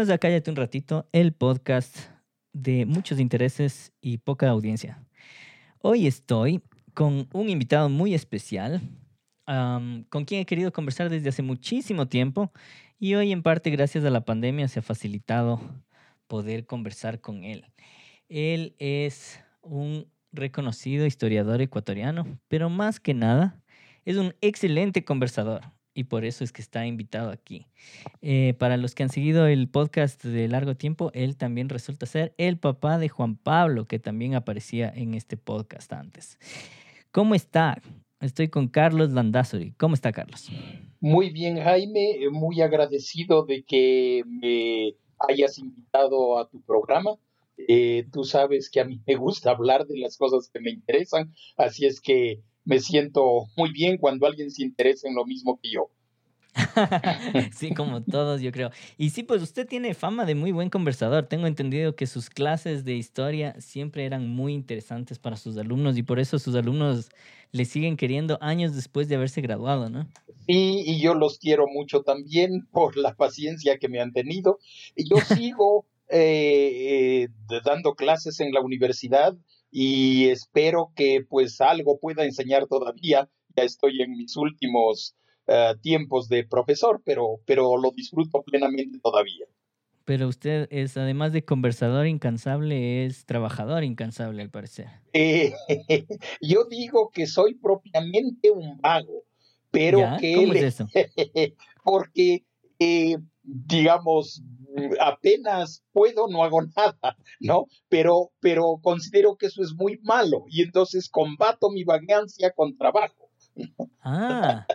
Bienvenidos a Cállate un ratito, el podcast de muchos intereses y poca audiencia. Hoy estoy con un invitado muy especial, am, con quien he querido conversar desde hace muchísimo tiempo y hoy en parte gracias a la pandemia se ha facilitado poder conversar con él. Él es un reconocido historiador ecuatoriano, pero más que nada es un excelente conversador y por eso es que está invitado aquí. Eh, para los que han seguido el podcast de largo tiempo, él también resulta ser el papá de Juan Pablo, que también aparecía en este podcast antes. ¿Cómo está? Estoy con Carlos Landazuri. ¿Cómo está, Carlos? Muy bien, Jaime, muy agradecido de que me hayas invitado a tu programa. Eh, tú sabes que a mí me gusta hablar de las cosas que me interesan, así es que me siento muy bien cuando alguien se interesa en lo mismo que yo. sí, como todos, yo creo. Y sí, pues usted tiene fama de muy buen conversador. Tengo entendido que sus clases de historia siempre eran muy interesantes para sus alumnos y por eso sus alumnos le siguen queriendo años después de haberse graduado, ¿no? Sí, y yo los quiero mucho también por la paciencia que me han tenido. Y yo sigo eh, eh, dando clases en la universidad y espero que pues algo pueda enseñar todavía. Ya estoy en mis últimos uh, tiempos de profesor, pero, pero lo disfruto plenamente todavía. Pero usted es, además de conversador incansable, es trabajador incansable, al parecer. Eh, yo digo que soy propiamente un vago, pero ¿Ya? que... ¿Cómo le- es eso? porque, eh, digamos, apenas puedo, no hago nada, ¿no? Pero, pero considero que eso es muy malo y entonces combato mi vagancia con trabajo. Ah,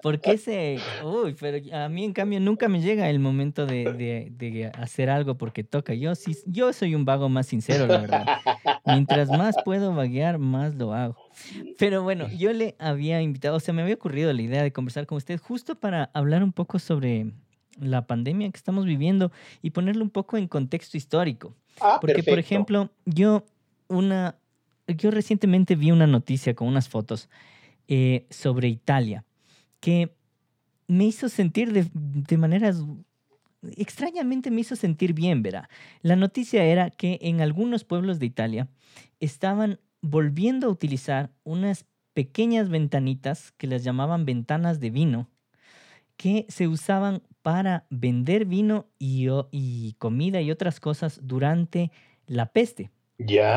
¿por qué se...? Uy, pero a mí en cambio nunca me llega el momento de, de- de hacer algo porque toca. Yo sí, yo soy un vago más sincero, la verdad. Mientras más puedo vaguear, más lo hago. Pero bueno, yo le había invitado, o sea, me había ocurrido la idea de conversar con usted justo para hablar un poco sobre la pandemia que estamos viviendo y ponerlo un poco en contexto histórico. Ah, Porque, por ejemplo, yo una, yo recientemente vi una noticia con unas fotos eh, sobre Italia que me hizo sentir de, de maneras extrañamente me hizo sentir bien, verá. La noticia era que en algunos pueblos de Italia estaban volviendo a utilizar unas pequeñas ventanitas que las llamaban ventanas de vino, que se usaban para vender vino y, y comida y otras cosas durante la peste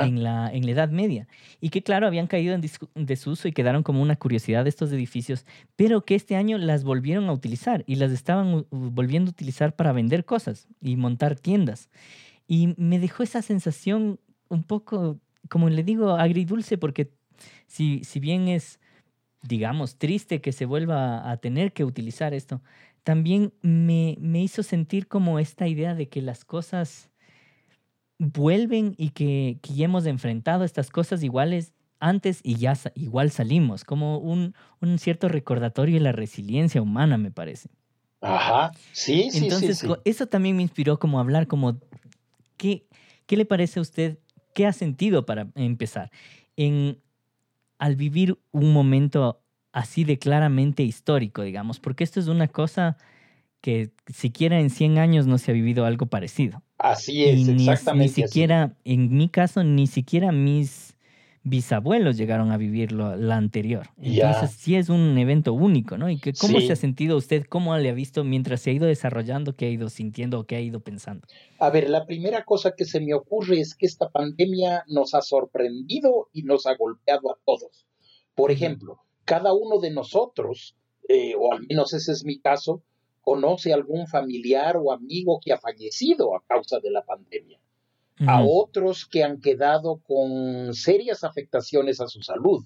En la, en la Edad Media. Y que, claro, habían caído en desuso y quedaron como una curiosidad estos edificios, pero que este año las volvieron a utilizar y las estaban volviendo a utilizar para vender cosas y montar tiendas. Y me dejó esa sensación un poco, como le digo, agridulce, porque si, si bien es, digamos, triste que se vuelva a tener que utilizar esto, también me, me hizo sentir como esta idea de que las cosas vuelven y que, que ya hemos enfrentado estas cosas iguales antes y ya igual salimos, como un, un cierto recordatorio de la resiliencia humana, me parece. Ajá. Sí, sí, Entonces, sí, sí. eso también me inspiró como a hablar como, ¿qué, ¿qué le parece a usted? ¿Qué ha sentido para empezar? En, al vivir un momento así de claramente histórico, digamos, porque esto es una cosa que siquiera en 100 años no se ha vivido algo parecido. Así es, Y exactamente. ni siquiera, en mi caso, ni siquiera mis bisabuelos llegaron a vivir lo, la anterior. Ya. Entonces sí es un evento único, ¿no? ¿Y que, cómo Sí. se ha sentido usted? ¿Cómo le ha visto mientras se ha ido desarrollando? ¿Qué ha ido sintiendo o qué ha ido pensando? A ver, la primera cosa que se me ocurre es que esta pandemia nos ha sorprendido y nos ha golpeado a todos. Por ejemplo, cada uno de nosotros, eh, o al menos ese es mi caso, conoce algún familiar o amigo que ha fallecido a causa de la pandemia. A otros que han quedado con serias afectaciones a su salud.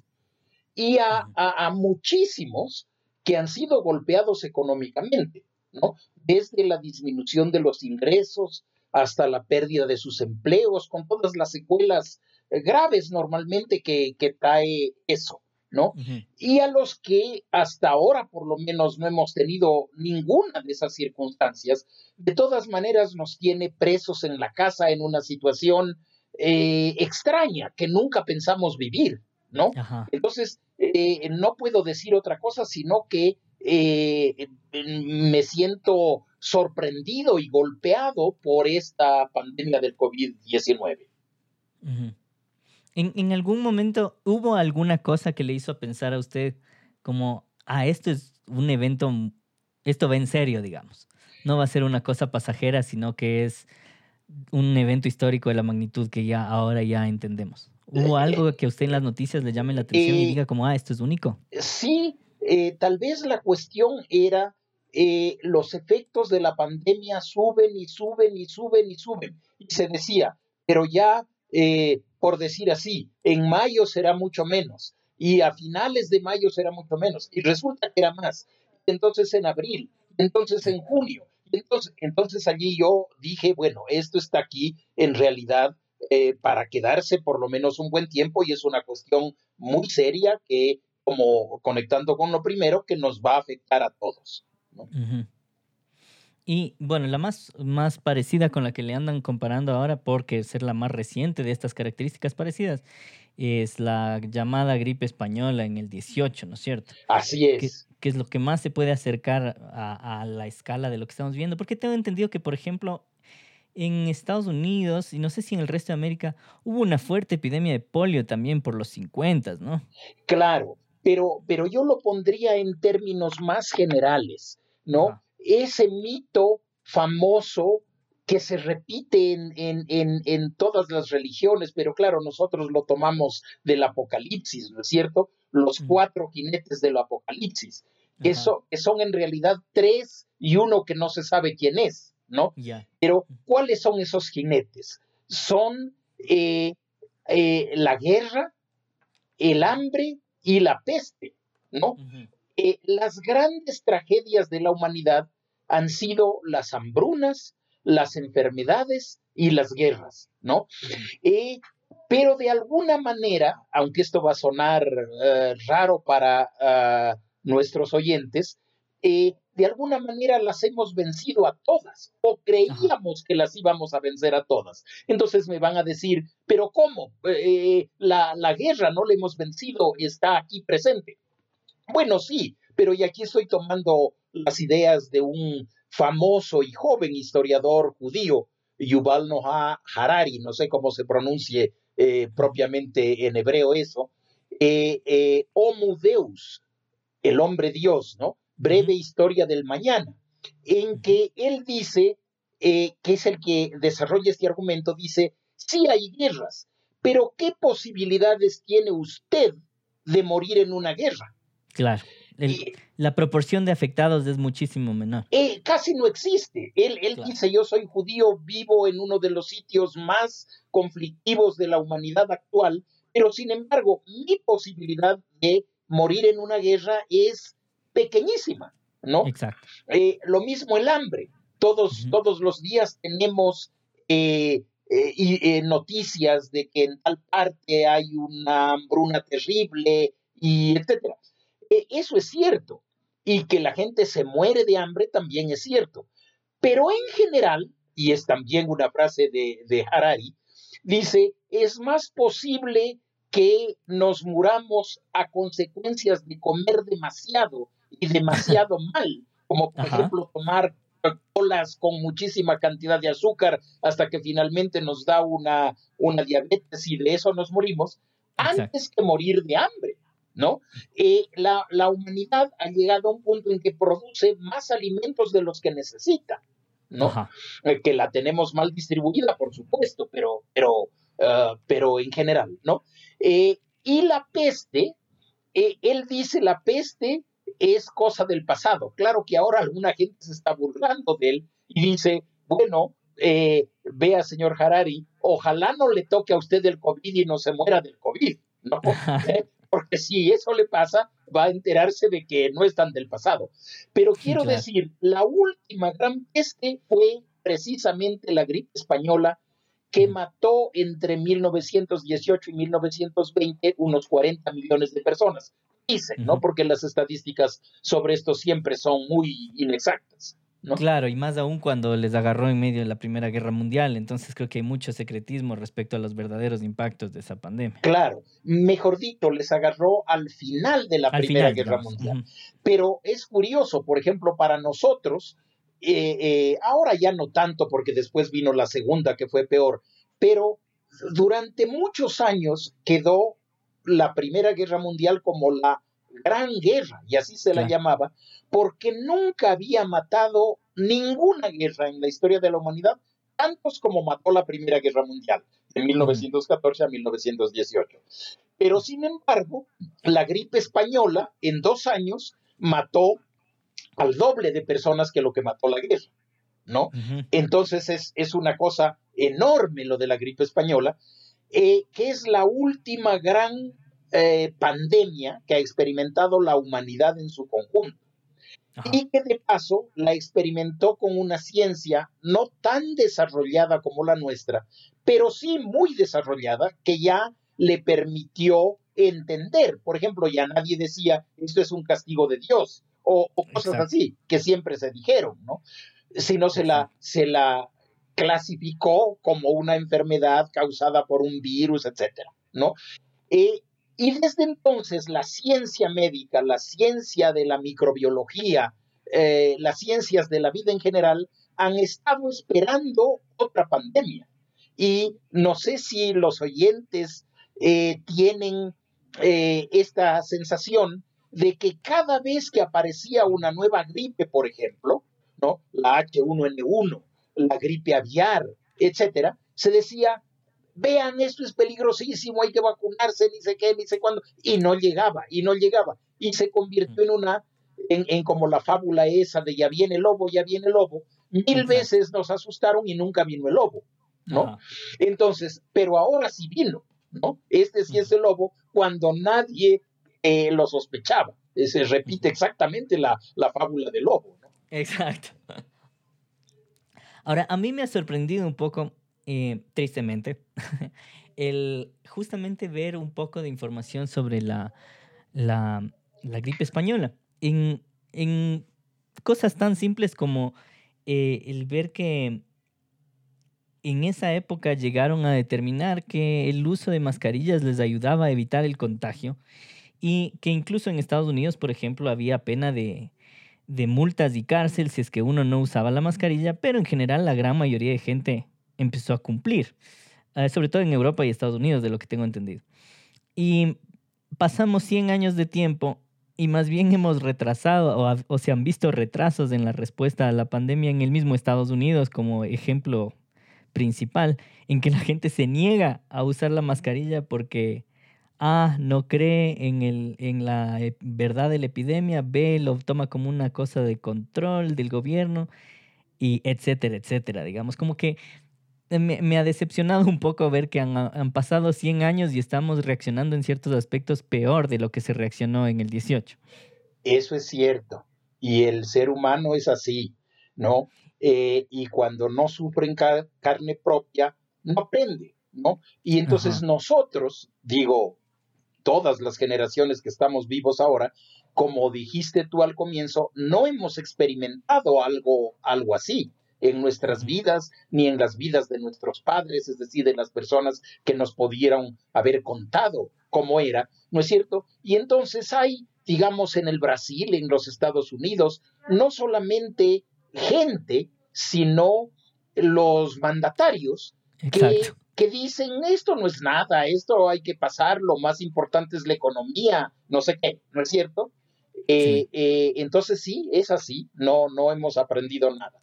Y a, a- a muchísimos que han sido golpeados económicamente, ¿no? Desde la disminución de los ingresos hasta la pérdida de sus empleos, con todas las secuelas eh, graves normalmente que, que trae eso, ¿no? Y a los que hasta ahora por lo menos no hemos tenido ninguna de esas circunstancias, de todas maneras nos tiene presos en la casa en una situación eh, extraña que nunca pensamos vivir, ¿no? Ajá. Entonces, eh, no puedo decir otra cosa, sino que eh, me siento sorprendido y golpeado por esta pandemia del COVID-19. ¿En, ¿En, algún momento hubo alguna cosa que le hizo pensar a usted como, ah, esto es un evento, esto va en serio, digamos? No va a ser una cosa pasajera, sino que es un evento histórico de la magnitud que ya ahora ya entendemos. ¿Hubo algo que a usted en las noticias le llame la atención y eh, diga como, ah, esto es único? Sí, eh, tal vez la cuestión era eh, los efectos de la pandemia suben y suben y suben y suben. Y se decía, pero ya, por decir así, en mayo será mucho menos y a finales de mayo será mucho menos. Y resulta que era más. Entonces en abril, entonces en junio. Entonces, allí yo dije, bueno, esto está aquí en realidad eh, para quedarse por lo menos un buen tiempo y es una cuestión muy seria que, como conectando con lo primero, que nos va a afectar a todos. Y bueno, la más, más parecida con la que le andan comparando ahora, porque ser la más reciente de estas características parecidas, es la llamada gripe española en el 18, ¿no es cierto? Así es. Que, es lo que más se puede acercar a, a, la escala de lo que estamos viendo. Porque tengo entendido que, por ejemplo, en Estados Unidos y no sé si en el resto de América hubo una fuerte epidemia de polio también por los 50, ¿no? Claro, pero, pero yo lo pondría en términos más generales, ¿no? Ese mito famoso que se repite en, en, en, todas las religiones, pero claro, nosotros lo tomamos del Apocalipsis, ¿no es cierto? Los cuatro jinetes del Apocalipsis, que, que son en realidad tres y uno que no se sabe quién es. ¿no? Pero, ¿cuáles son esos jinetes? Son eh, eh, la guerra, el hambre y la peste, ¿no? Eh, las grandes tragedias de la humanidad han sido las hambrunas, las enfermedades y las guerras, ¿no? pero de alguna manera, aunque esto va a sonar raro para ah, nuestros oyentes, de alguna manera las hemos vencido a todas o creíamos que las íbamos a vencer a todas. Entonces me van a decir, pero ¿cómo? Eh, la, la guerra no la hemos vencido, está aquí presente. Bueno, sí, pero y aquí estoy tomando las ideas de un famoso y joven historiador judío, Yuval Noah Harari, no sé cómo se pronuncie eh, propiamente en hebreo eso, eh, eh, Homo Deus, el hombre Dios, ¿no? breve historia del mañana, en que él dice, eh, que es el que desarrolla este argumento, dice, sí hay guerras, pero ¿qué posibilidades tiene usted de morir en una guerra? Claro. La proporción de afectados es muchísimo menor. Eh, casi no existe. Él, él dice, yo soy judío, vivo en uno de los sitios más conflictivos de la humanidad actual, pero sin embargo, mi posibilidad de morir en una guerra es pequeñísima, ¿no? Exacto. Eh, lo mismo el hambre. Todos, todos los días tenemos eh, eh, noticias de que en tal parte hay una hambruna terrible y etcétera. eso es cierto. Y que la gente se muere de hambre también es cierto. Pero en general, y es también una frase de, de Harari, dice, es más posible que nos muramos a consecuencias de comer demasiado y demasiado mal, como por ejemplo tomar colas con muchísima cantidad de azúcar hasta que finalmente nos da una, una diabetes y de eso nos morimos, antes que morir de hambre. ¿No? Eh, la, la, humanidad ha llegado a un punto en que produce más alimentos de los que necesita, ¿no? Eh, que la tenemos mal distribuida, por supuesto, pero, pero, ah, pero en general, ¿no? Eh, y la peste, él dice, la peste es cosa del pasado. Claro que ahora alguna gente se está burlando de él y dice, bueno, eh, vea, señor Harari, ojalá no le toque a usted el COVID y no se muera del COVID, ¿no? Porque si eso le pasa, va a enterarse de que no es tan del pasado. Pero quiero decir, la última gran peste fue precisamente la gripe española que mató entre 1918 y 1920 unos 40 millones de personas. Dicen, ¿no? Porque las estadísticas sobre esto siempre son muy inexactas, Claro, y más aún cuando les agarró en medio de la Primera Guerra Mundial. Entonces creo que hay mucho secretismo respecto a los verdaderos impactos de esa pandemia. Claro, mejor dicho, les agarró al final de la Primera Guerra Mundial. Pero es curioso, por ejemplo, para nosotros, eh, eh, ahora ya no tanto porque después vino la segunda que fue peor, pero durante muchos años quedó la Primera Guerra Mundial como la Gran Guerra, y así se la llamaba, porque nunca había matado ninguna guerra en la historia de la humanidad, tantos como mató la Primera Guerra Mundial, de 1914 a 1918. Pero sin embargo, la gripe española en dos años mató al doble de personas que lo que mató la guerra, ¿no? Entonces es, es, una cosa enorme lo de la gripe española, eh, que es la última gran eh, pandemia que ha experimentado la humanidad en su conjunto. Y que de paso la experimentó con una ciencia no tan desarrollada como la nuestra, pero sí muy desarrollada, que ya le permitió entender. Por ejemplo, ya nadie decía, esto es un castigo de Dios, o, cosas así, que siempre se dijeron, ¿no? Sino se la, se la clasificó como una enfermedad causada por un virus, etcétera, ¿no? Eh, y desde entonces la ciencia médica, la ciencia de la microbiología, eh, las ciencias de la vida en general han estado esperando otra pandemia. Y no sé si los oyentes eh, tienen eh, esta sensación de que cada vez que aparecía una nueva gripe, por ejemplo, ¿no? la H1N1, la gripe aviar, etcétera, se decía, vean, esto es peligrosísimo, hay que vacunarse, ni sé qué, ni sé cuándo, y no llegaba, y no llegaba, y se convirtió en una, en, como la fábula esa de ya viene el lobo, ya viene el lobo, mil veces nos asustaron y nunca vino el lobo, ¿no? Entonces, pero ahora sí vino, ¿no? Este sí es el lobo cuando nadie eh, lo sospechaba. Eh, se repite exactamente la, la fábula del lobo, ¿no? Exacto. Ahora, a mí me ha sorprendido un poco eh, tristemente, el justamente ver un poco de información sobre la, la, gripe española. En, en, cosas tan simples como eh, el ver que en esa época llegaron a determinar que el uso de mascarillas les ayudaba a evitar el contagio y que incluso en Estados Unidos, por ejemplo, había pena de, de multas y cárcel si es que uno no usaba la mascarilla, pero en general la gran mayoría de gente empezó a cumplir, eh, sobre todo en Europa y Estados Unidos, de lo que tengo entendido. Y pasamos 100 años de tiempo y más bien hemos retrasado o, o, se han visto retrasos en la respuesta a la pandemia en el mismo Estados Unidos como ejemplo principal, en que la gente se niega a usar la mascarilla porque A, no cree en, el, en la eh, verdad de la epidemia, B, lo toma como una cosa de control del gobierno, y etcétera, etcétera. Digamos, como que eh, me, ha decepcionado un poco ver que han, pasado 100 años y estamos reaccionando en ciertos aspectos peor de lo que se reaccionó en el 18. Eso es cierto. Y el ser humano es así, ¿no? Eh, y cuando no sufren carne propia, no aprende, ¿no? Y entonces nosotros, digo, todas las generaciones que estamos vivos ahora, como dijiste tú al comienzo, no hemos experimentado algo, algo así en nuestras vidas ni en las vidas de nuestros padres, es decir, de las personas que nos pudieran haber contado cómo era, ¿no es cierto? Y entonces hay, digamos, en el Brasil, en los Estados Unidos, no solamente gente, sino los mandatarios que, que, dicen esto no es nada, esto hay que pasar, lo más importante es la economía, no sé qué, ¿no es cierto? Eh, eh, entonces sí, es así, no, no hemos aprendido nada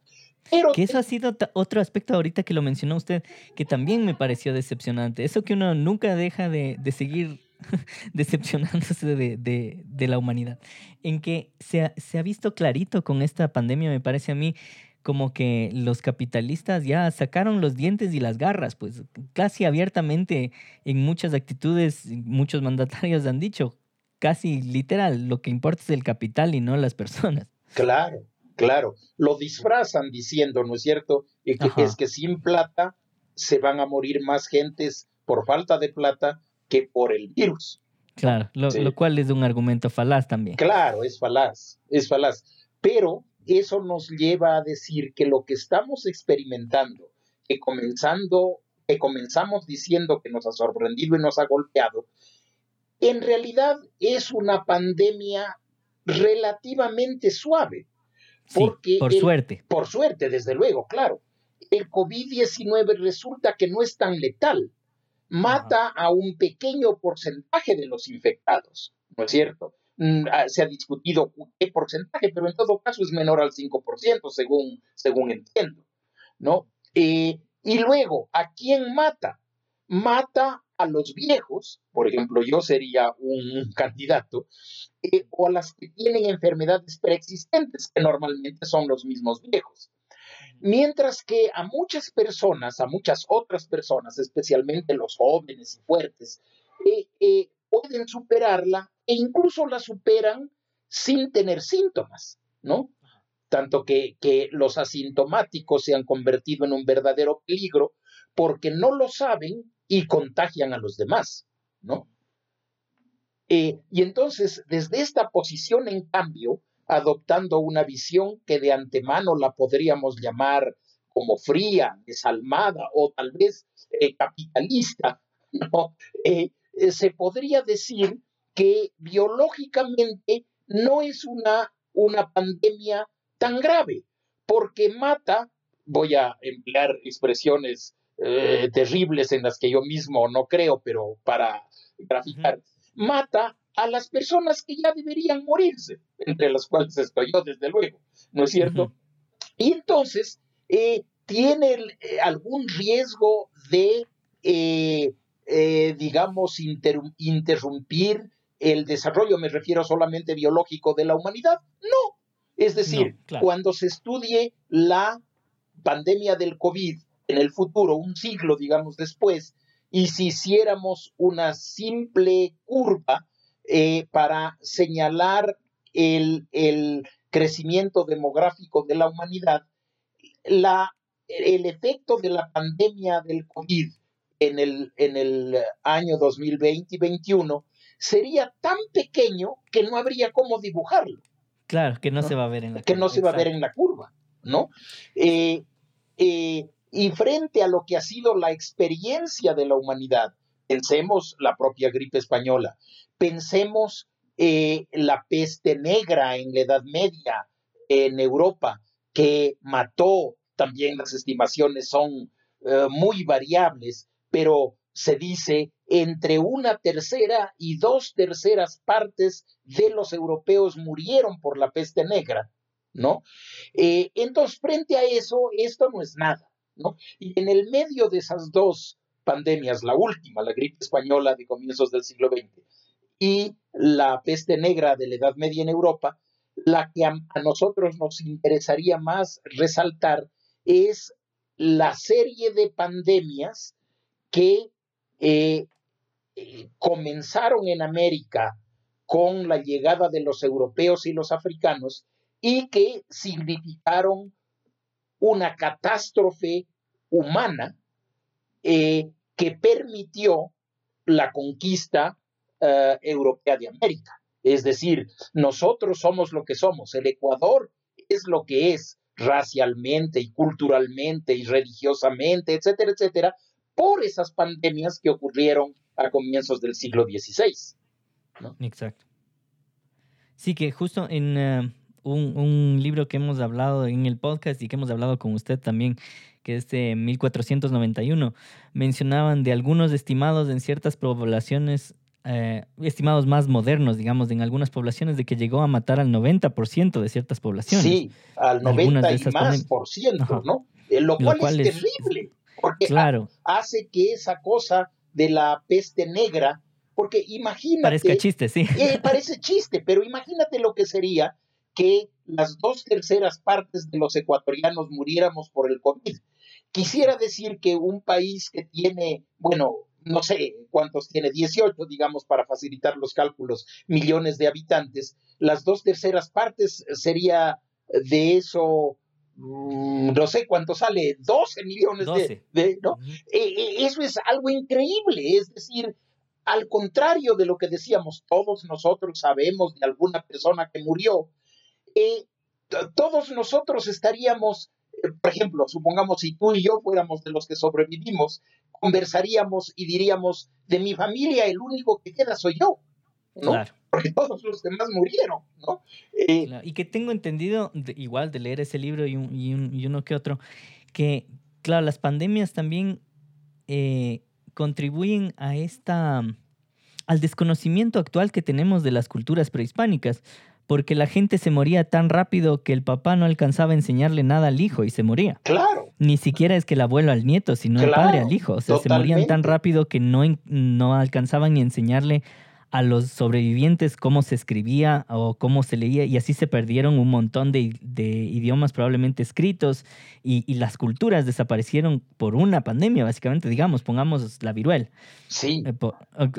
que eso ha sido otro aspecto ahorita que lo mencionó usted, que también me pareció decepcionante. Eso que uno nunca deja de, seguir decepcionándose de, la humanidad. En que se ha, se ha visto clarito con esta pandemia, me parece a mí, como que los capitalistas ya sacaron los dientes y las garras, pues casi abiertamente en muchas actitudes, muchos mandatarios han dicho, casi literal, lo que importa es el capital y no las personas. Claro, Claro, lo disfrazan diciendo, ¿no es cierto? Y que es que sin plata se van a morir más gentes por falta de plata que por el virus. Claro, lo, cual es un argumento falaz también. Claro, es falaz, es falaz. Pero eso nos lleva a decir que lo que estamos experimentando, que comenzando, que comenzamos diciendo que nos ha sorprendido y nos ha golpeado, en realidad es una pandemia relativamente suave. Porque por suerte. Por suerte, desde luego, claro. El COVID-19 resulta que no es tan letal. Mata a un pequeño porcentaje de los infectados, ¿no es cierto? Mm, ah, se ha discutido qué porcentaje, pero en todo caso es menor al 5%, según, según entiendo, ¿no? Eh, y luego, ¿a quién mata? Mata a los viejos, por ejemplo, yo sería un candidato, eh, o a las que tienen enfermedades preexistentes, que normalmente son los mismos viejos. Mientras que a muchas personas, a muchas otras personas, especialmente los jóvenes y fuertes, eh, pueden superarla e incluso la superan sin tener síntomas, ¿no? Tanto que, que los asintomáticos se han convertido en un verdadero peligro porque no lo saben y contagian a los demás, ¿no? Eh, y entonces, desde esta posición, en cambio, adoptando una visión que de antemano la podríamos llamar como fría, desalmada o tal vez eh, capitalista. Eh, se podría decir que biológicamente no es una, una pandemia tan grave, porque mata, voy a emplear expresiones eh, terribles en las que yo mismo no creo, pero para graficar, mata a las personas que ya deberían morirse, entre las cuales estoy yo, desde luego, ¿no es cierto? Y entonces, eh, tiene eh, algún riesgo de, digamos, interrumpir el desarrollo, me refiero solamente biológico de la humanidad. No. Es decir, cuando se estudie la pandemia del COVID en el futuro, un siglo, digamos, después, y si hiciéramos una simple curva eh, para señalar el, crecimiento demográfico de la humanidad, la, el efecto de la pandemia del COVID en el, en el año 2020 y 2021 sería tan pequeño que no habría cómo dibujarlo. Claro, que no, se va a ver en la que no se va a ver en la curva, ¿no? Eh, eh, y frente a lo que ha sido la experiencia de la humanidad, pensemos la propia gripe española, pensemos eh, la peste negra en la Edad Media en Europa, que mató, también las estimaciones son muy variables, pero se dice entre una tercera y dos terceras partes de los europeos murieron por la peste negra, ¿no? Eh, entonces, frente a eso, esto no es nada, ¿no? Y en el medio de esas dos pandemias, la última, la gripe española de comienzos del siglo XX, y la peste negra de la Edad Media en Europa, la que a, nosotros nos interesaría más resaltar es la serie de pandemias que eh, eh, comenzaron en América con la llegada de los europeos y los africanos y que significaron una catástrofe humana eh, que permitió la conquista europea de América. Es decir, nosotros somos lo que somos, el Ecuador es lo que es racialmente y culturalmente y religiosamente, etcétera, etcétera, por esas pandemias que ocurrieron a comienzos del siglo XVI. Exacto. Sí, que justo en eh, un, libro que hemos hablado en el podcast y que hemos hablado con usted también, que es de 1491, mencionaban de algunos estimados en ciertas poblaciones, eh, estimados más modernos, digamos, en algunas poblaciones, de que llegó a matar al 90% de ciertas poblaciones. Sí, al 90 y más por ciento, ¿no? Eh, lo cual, es terrible porque claro. hace que esa cosa de la peste negra, porque imagínate... Parece chiste, sí. Eh, parece chiste, pero imagínate lo que sería que las dos terceras partes de los ecuatorianos muriéramos por el COVID. Quisiera decir que un país que tiene, bueno, no sé cuántos tiene, 18, digamos, para facilitar los cálculos, millones de habitantes, las dos terceras partes sería de eso Mm, no sé cuánto sale, 12 millones de, ¿no? Eh, eh, eso es algo increíble, es decir, al contrario de lo que decíamos, todos nosotros sabemos de alguna persona que murió, eh, todos nosotros estaríamos, eh, por ejemplo, supongamos si tú y yo fuéramos de los que sobrevivimos, conversaríamos y diríamos, de mi familia el único que queda soy yo, ¿no? Claro. Porque todos los demás murieron, ¿no? Eh, y que tengo entendido, igual de leer ese libro y, y, uno que otro, que, claro, las pandemias también eh, contribuyen a esta, al desconocimiento actual que tenemos de las culturas prehispánicas porque la gente se moría tan rápido que el papá no alcanzaba a enseñarle nada al hijo y se moría. Claro. Ni siquiera es que el abuelo al nieto, sino el padre al hijo. O sea, se morían tan rápido que no, no alcanzaban ni a enseñarle a los sobrevivientes cómo se escribía o cómo se leía y así se perdieron un montón de, idiomas probablemente escritos y, las culturas desaparecieron por una pandemia, básicamente, digamos, pongamos la viruela. Sí. Eh,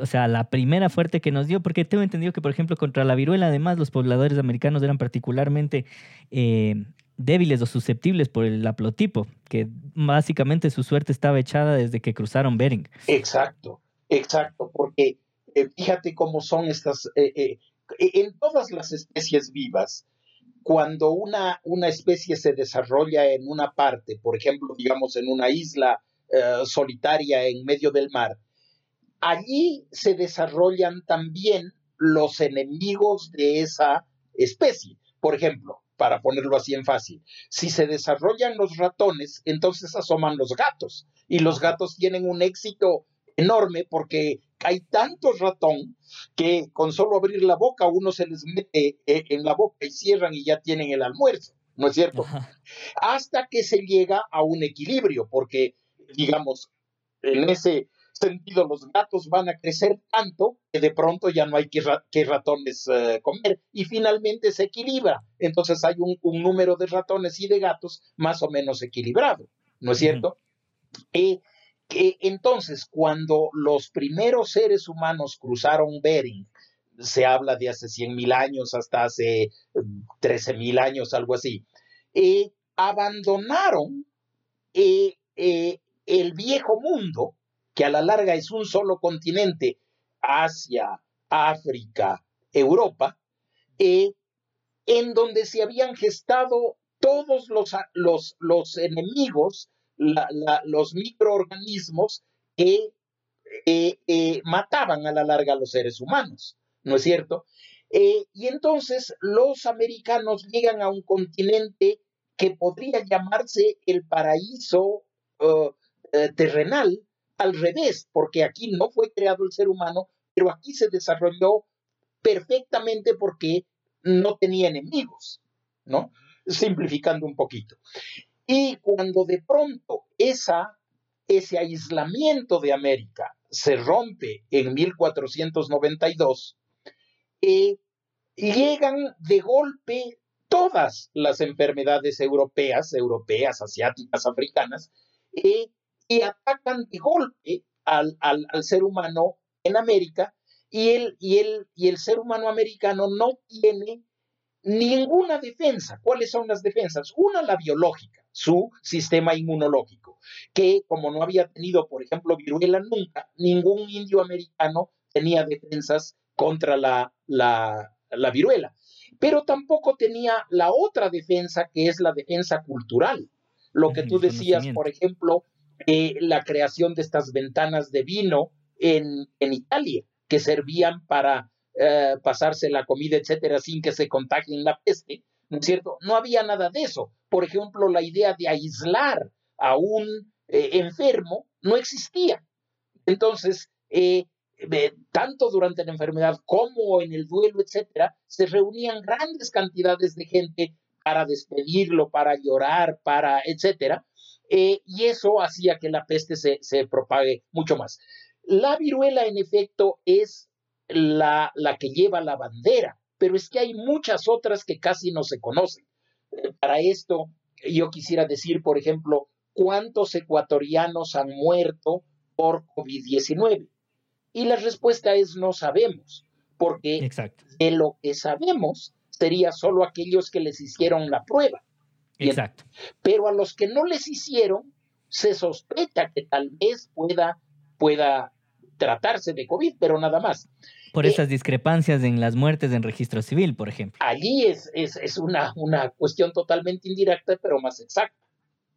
o sea, la primera fuerte que nos dio, porque tengo entendido que, por ejemplo, contra la viruela, además, los pobladores americanos eran particularmente... Eh, débiles o susceptibles por el haplotipo, que básicamente su suerte estaba echada desde que cruzaron Bering. Exacto, exacto, porque eh, fíjate cómo son estas, eh, eh, en todas las especies vivas, cuando una, una especie se desarrolla en una parte, por ejemplo, digamos en una isla solitaria en medio del mar, allí se desarrollan también los enemigos de esa especie. Por ejemplo, para ponerlo así en fácil, si se desarrollan los ratones, entonces asoman los gatos y los gatos tienen un éxito enorme porque hay tantos ratón que con solo abrir la boca uno se les mete eh, en la boca y cierran y ya tienen el almuerzo, ¿no es cierto? Hasta que se llega a un equilibrio, porque digamos, en ese sentido los gatos van a crecer tanto que de pronto ya no hay que, ratones eh, comer y finalmente se equilibra. Entonces hay un, número de ratones y de gatos más o menos equilibrado, ¿no es cierto? Eh, entonces, cuando los primeros seres humanos cruzaron Bering, se habla de hace 100 mil años hasta hace 13 mil años, algo así, eh, abandonaron eh, eh, el viejo mundo, que a la larga es un solo continente, Asia, África, Europa, en donde se habían gestado todos los enemigos los microorganismos que eh, eh, mataban a la larga a los seres humanos, ¿no es cierto? Eh, y entonces los americanos llegan a un continente que podría llamarse el paraíso terrenal al revés, porque aquí no fue creado el ser humano, pero aquí se desarrolló perfectamente porque no tenía enemigos, ¿no? Simplificando un poquito. Y cuando de pronto esa, ese aislamiento de América se rompe en 1492, eh, llegan de golpe todas las enfermedades europeas, europeas, asiáticas, africanas, eh, y atacan de golpe al, al, ser humano en América y el, y, el, y el ser humano americano no tiene ninguna defensa. ¿Cuáles son las defensas? Una, la biológica su sistema inmunológico, que como no había tenido, por ejemplo, viruela nunca, ningún indio americano tenía defensas contra la, la, viruela, pero tampoco tenía la otra defensa, que es la defensa cultural. Lo que tú decías, por ejemplo, eh, la creación de estas ventanas de vino en, en Italia, que servían para eh, pasarse la comida, etcétera, sin que se contagien la peste, ¿no es cierto? No había nada de eso. Por ejemplo, la idea de aislar a un eh, enfermo no existía. Entonces, eh, tanto durante la enfermedad como en el duelo, etcétera, se reunían grandes cantidades de gente para despedirlo, para llorar, para, etcétera, y eso hacía que la peste se, se, propague mucho más. La viruela, en efecto, es la, la que lleva la bandera pero es que hay muchas otras que casi no se conocen. Para esto, yo quisiera decir, por ejemplo, cuántos ecuatorianos han muerto por COVID-19. Y la respuesta es no sabemos, porque de lo que sabemos sería solo aquellos que les hicieron la prueba. Exacto. Pero a los que no les hicieron, se sospecha que tal vez pueda, pueda tratarse de COVID, pero nada más. Por esas discrepancias en las muertes en registro civil, por ejemplo. Allí es, es, una, una, cuestión totalmente indirecta, pero más exacta,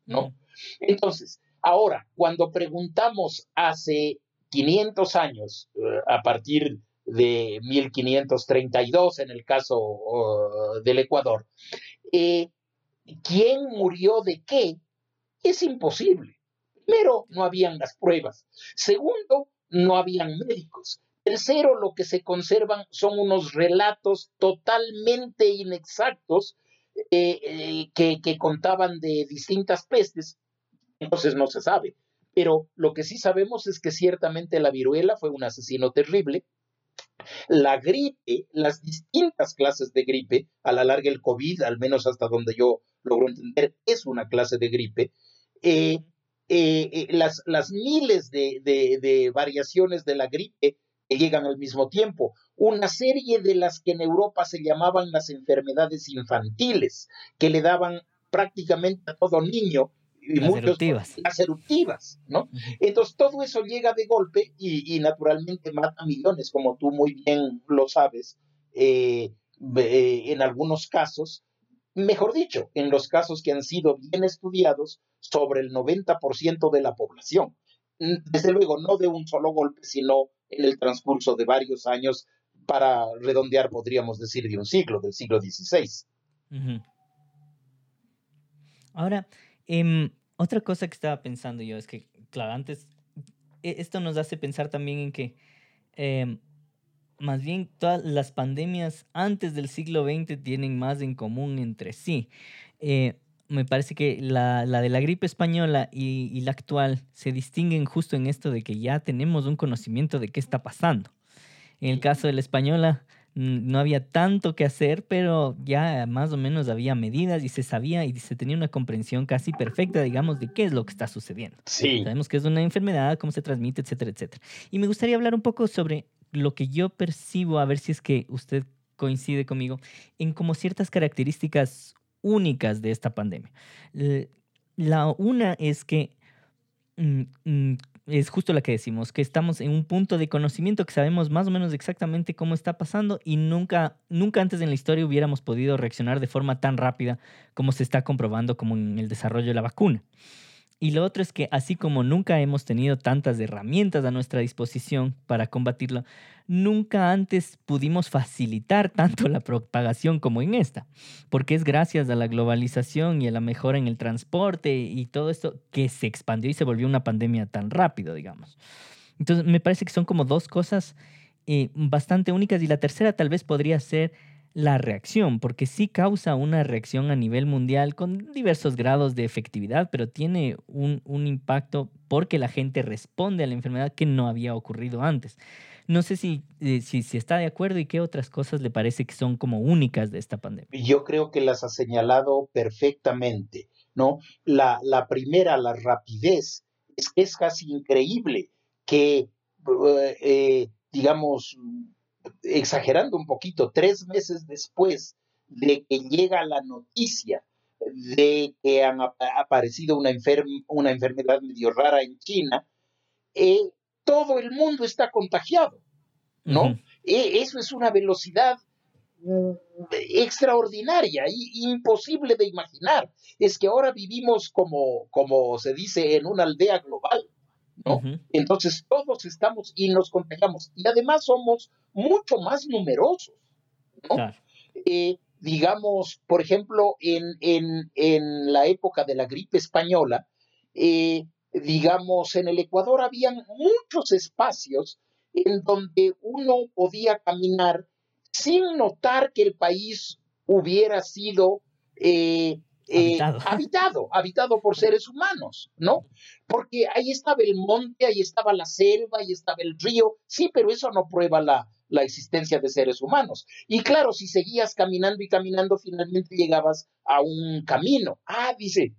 ¿no? Entonces, ahora, cuando preguntamos hace 500 años, eh, a partir de 1532 en el caso uh, del Ecuador, eh, ¿quién murió de qué? Es imposible. Primero, no habían las pruebas. Segundo, no habían médicos. Tercero, lo que se conservan son unos relatos totalmente inexactos eh, eh, que, contaban de distintas pestes. Entonces no se sabe. Pero lo que sí sabemos es que ciertamente la viruela fue un asesino terrible. La gripe, las distintas clases de gripe, a la larga el COVID, al menos hasta donde yo logro entender, es una clase de gripe. Eh, las, las, miles de, de, variaciones de la gripe que llegan al mismo tiempo. Una serie de las que en Europa se llamaban las enfermedades infantiles, que le daban prácticamente a todo niño y las eruptivas. las eruptivas, ¿no? Entonces todo eso llega de golpe y, naturalmente mata millones, como tú muy bien lo sabes, eh, eh, en algunos casos, mejor dicho, en los casos que han sido bien estudiados, sobre el 90% de la población. Desde luego, no de un solo golpe, sino en el transcurso de varios años, para redondear, podríamos decir, de un siglo, del siglo XVI. Ahora, em, otra cosa que estaba pensando yo es que, claro, antes, e, esto nos hace pensar también en que em, más bien todas las pandemias antes del siglo XX tienen más en común entre sí. Eh, me parece que la, la, de la gripe española y, y, la actual se distinguen justo en esto de que ya tenemos un conocimiento de qué está pasando. En el caso de la española no había tanto que hacer, pero ya más o menos había medidas y se sabía y se tenía una comprensión casi perfecta, digamos, de qué es lo que está sucediendo. Sí. Sabemos que es una enfermedad, cómo se transmite, etcétera, etcétera. Y me gustaría hablar un poco sobre lo que yo percibo, a ver si es que usted coincide conmigo, en como ciertas características únicas de esta pandemia. La una es que mm, mm, es justo la que decimos, que estamos en un punto de conocimiento que sabemos más o menos exactamente cómo está pasando y nunca, nunca antes en la historia hubiéramos podido reaccionar de forma tan rápida como se está comprobando como en el desarrollo de la vacuna. Y lo otro es que así como nunca hemos tenido tantas herramientas a nuestra disposición para combatirlo, nunca antes pudimos facilitar tanto la propagación como en esta, porque es gracias a la globalización y a la mejora en el transporte y todo esto que se expandió y se volvió una pandemia tan rápido, digamos. Entonces, me parece que son como dos cosas eh, bastante únicas y la tercera tal vez podría ser la reacción, porque sí causa una reacción a nivel mundial con diversos grados de efectividad, pero tiene un, un, impacto porque la gente responde a la enfermedad que no había ocurrido antes. No sé si, eh, si, está de acuerdo y qué otras cosas le parece que son como únicas de esta pandemia. Yo creo que las ha señalado perfectamente, ¿no? La, la primera, la rapidez, es es casi increíble que, eh, eh digamos, exagerando un poquito, tres meses después de que llega la noticia de que ha aparecido una, una enfermedad medio rara en China, eh, todo el mundo está contagiado, ¿no? E, eso es una velocidad mm, extraordinaria y imposible de imaginar. Es que ahora vivimos como, como se dice, en una aldea global. Entonces todos estamos y nos contagiamos. Y además somos mucho más numerosos, eh, digamos, por ejemplo, en, en, la época de la gripe española, eh, digamos, en el Ecuador habían muchos espacios en donde uno podía caminar sin notar que el país hubiera sido eh, eh, habitado. habitado. por seres humanos, ¿no? Porque ahí estaba el monte, ahí estaba la selva, ahí estaba el río, sí, pero eso no prueba la, la existencia de seres humanos. Y claro, si seguías caminando y caminando, finalmente llegabas a un camino. Ah, dice,